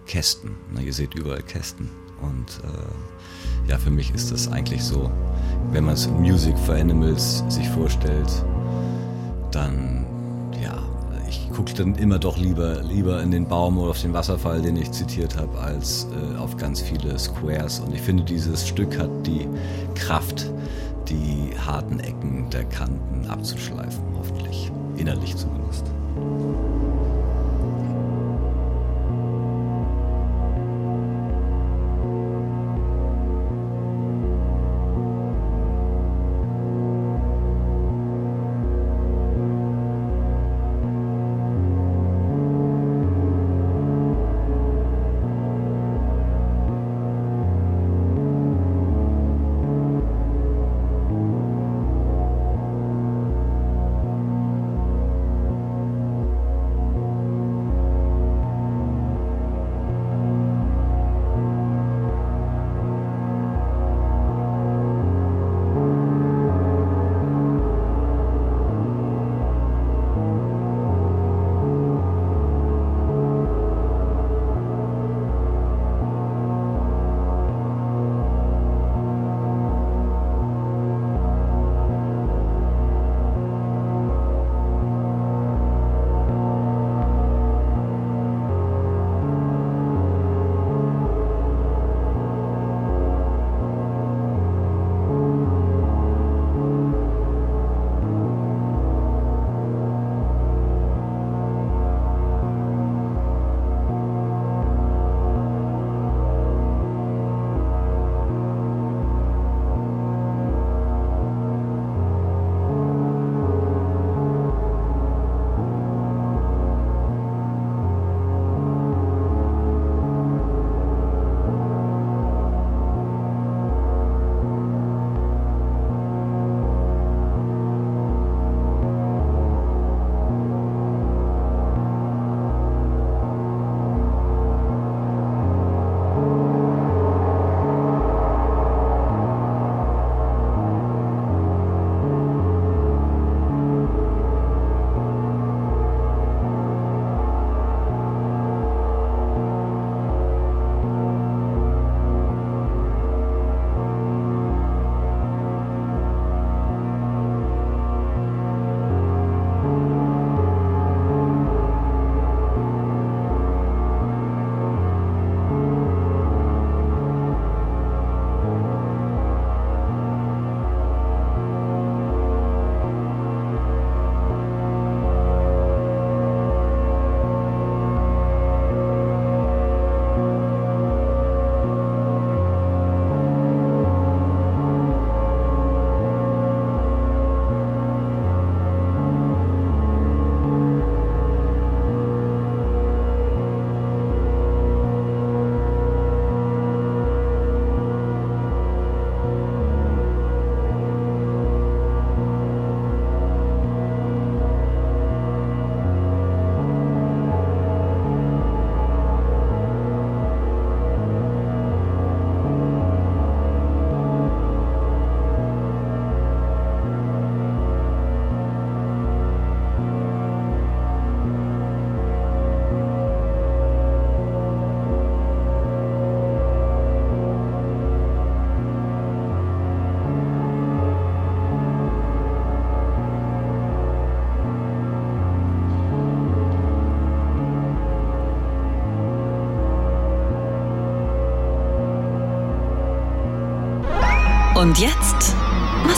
[SPEAKER 3] Kästen. Na, ihr seht überall Kästen. Und äh, ja, für mich ist das eigentlich so, wenn man es Music for Animals sich vorstellt, dann ja, ich gucke dann immer doch lieber, lieber in den Baum oder auf den Wasserfall, den ich zitiert habe, als äh, auf ganz viele Squares. Und ich finde, dieses Stück hat die Kraft, die harten Ecken der Kanten abzuschleifen, hoffentlich. Innerlich zumindest.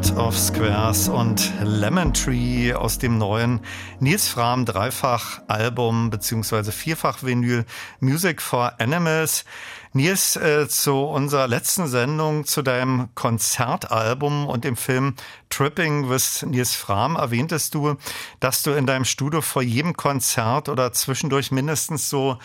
[SPEAKER 2] World of Squares und Lemon Tree aus dem neuen Nils Fram Dreifach-Album beziehungsweise Vierfach-Vinyl Music for Animals. Nils, äh, zu unserer letzten Sendung zu deinem Konzertalbum und dem Film Tripping with Nils Fram erwähntest du, dass du in deinem Studio vor jedem Konzert oder zwischendurch mindestens so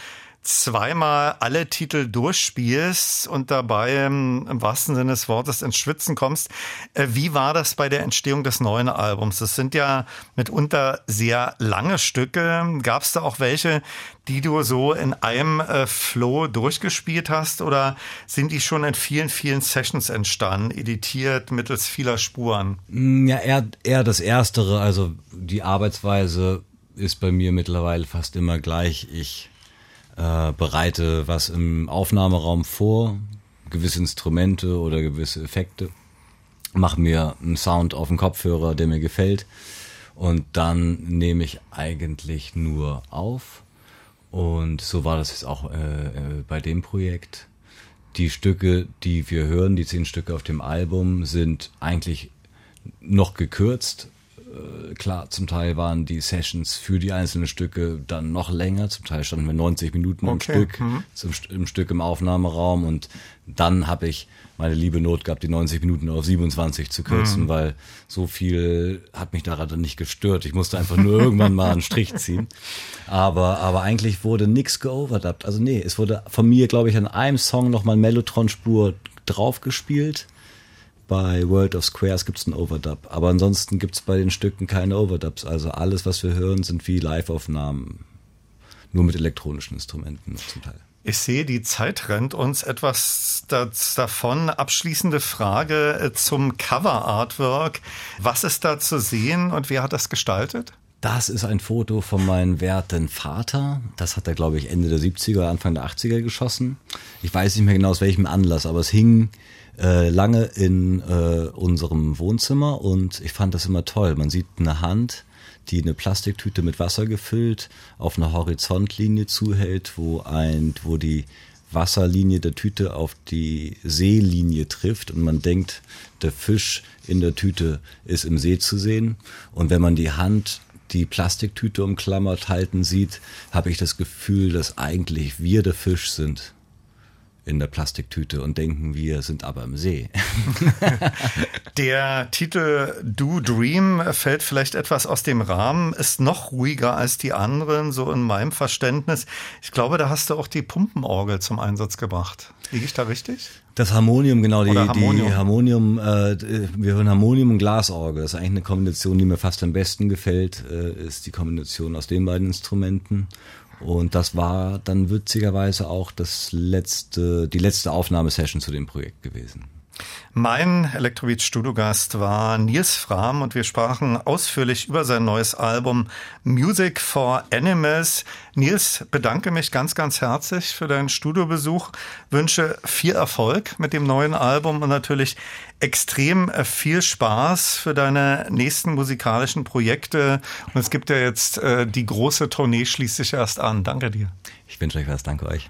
[SPEAKER 2] zweimal alle Titel durchspielst und dabei ähm, im wahrsten Sinne des Wortes ins Schwitzen kommst. Äh, wie war das bei der Entstehung des neuen Albums? Das sind ja mitunter sehr lange Stücke. Gab es da auch welche, die du so in einem äh, Flow durchgespielt hast oder sind die schon in vielen, vielen Sessions entstanden, editiert mittels vieler Spuren?
[SPEAKER 3] Mm, ja, eher, eher das Erstere. Also die Arbeitsweise ist bei mir mittlerweile fast immer gleich. Ich äh, bereite was im Aufnahmeraum vor, gewisse Instrumente oder gewisse Effekte, mache mir einen Sound auf den Kopfhörer, der mir gefällt und dann nehme ich eigentlich nur auf und so war das jetzt auch äh, äh, bei dem Projekt. Die Stücke, die wir hören, die zehn Stücke auf dem Album, sind eigentlich noch gekürzt, äh, klar, zum Teil waren die Sessions für die einzelnen Stücke dann noch länger. Zum Teil standen wir 90 Minuten okay. am Stück, mhm. zum, im Stück im Aufnahmeraum. Und dann habe ich meine liebe Not gehabt, die 90 Minuten auf 27 zu kürzen, mhm. weil so viel hat mich daran nicht gestört. Ich musste einfach nur irgendwann mal einen Strich ziehen. Aber, aber eigentlich wurde nichts geoverdubbt. Also nee, es wurde von mir, glaube ich, an einem Song nochmal Mellotron-Spur draufgespielt bei World of Squares gibt es einen Overdub. Aber ansonsten gibt es bei den Stücken keine Overdubs. Also alles, was wir hören, sind wie Live-Aufnahmen. Nur mit elektronischen Instrumenten zum Teil.
[SPEAKER 2] Ich sehe, die Zeit rennt uns etwas davon. Abschließende Frage äh, zum Cover-Artwork. Was ist da zu sehen und wer hat das gestaltet?
[SPEAKER 3] Das ist ein Foto von meinem werten Vater. Das hat er, glaube ich, Ende der 70er, Anfang der 80er geschossen. Ich weiß nicht mehr genau aus welchem Anlass, aber es hing äh, lange in äh, unserem Wohnzimmer und ich fand das immer toll. Man sieht eine Hand, die eine Plastiktüte mit Wasser gefüllt auf einer Horizontlinie zuhält, wo ein, wo die Wasserlinie der Tüte auf die Seelinie trifft und man denkt, der Fisch in der Tüte ist im See zu sehen. Und wenn man die Hand die Plastiktüte umklammert halten sieht, habe ich das Gefühl, dass eigentlich wir der Fisch sind in der Plastiktüte und denken, wir sind aber im See.
[SPEAKER 2] der Titel Do Dream fällt vielleicht etwas aus dem Rahmen, ist noch ruhiger als die anderen, so in meinem Verständnis. Ich glaube, da hast du auch die Pumpenorgel zum Einsatz gebracht. Liege ich da richtig?
[SPEAKER 3] Das Harmonium, genau, die Harmonium, die Harmonium äh, wir hören Harmonium und Glasorgel. Das ist eigentlich eine Kombination, die mir fast am besten gefällt, äh, ist die Kombination aus den beiden Instrumenten. Und das war dann witzigerweise auch das letzte, die letzte Aufnahmesession zu dem Projekt gewesen.
[SPEAKER 2] Mein Elektrobeat Studiogast war Nils Fram und wir sprachen ausführlich über sein neues Album Music for Animals. Nils, bedanke mich ganz, ganz herzlich für deinen Studiobesuch, wünsche viel Erfolg mit dem neuen Album und natürlich extrem viel Spaß für deine nächsten musikalischen Projekte. Und es gibt ja jetzt äh, die große Tournee schließt sich erst an. Danke dir.
[SPEAKER 3] Ich wünsche euch was. Danke euch.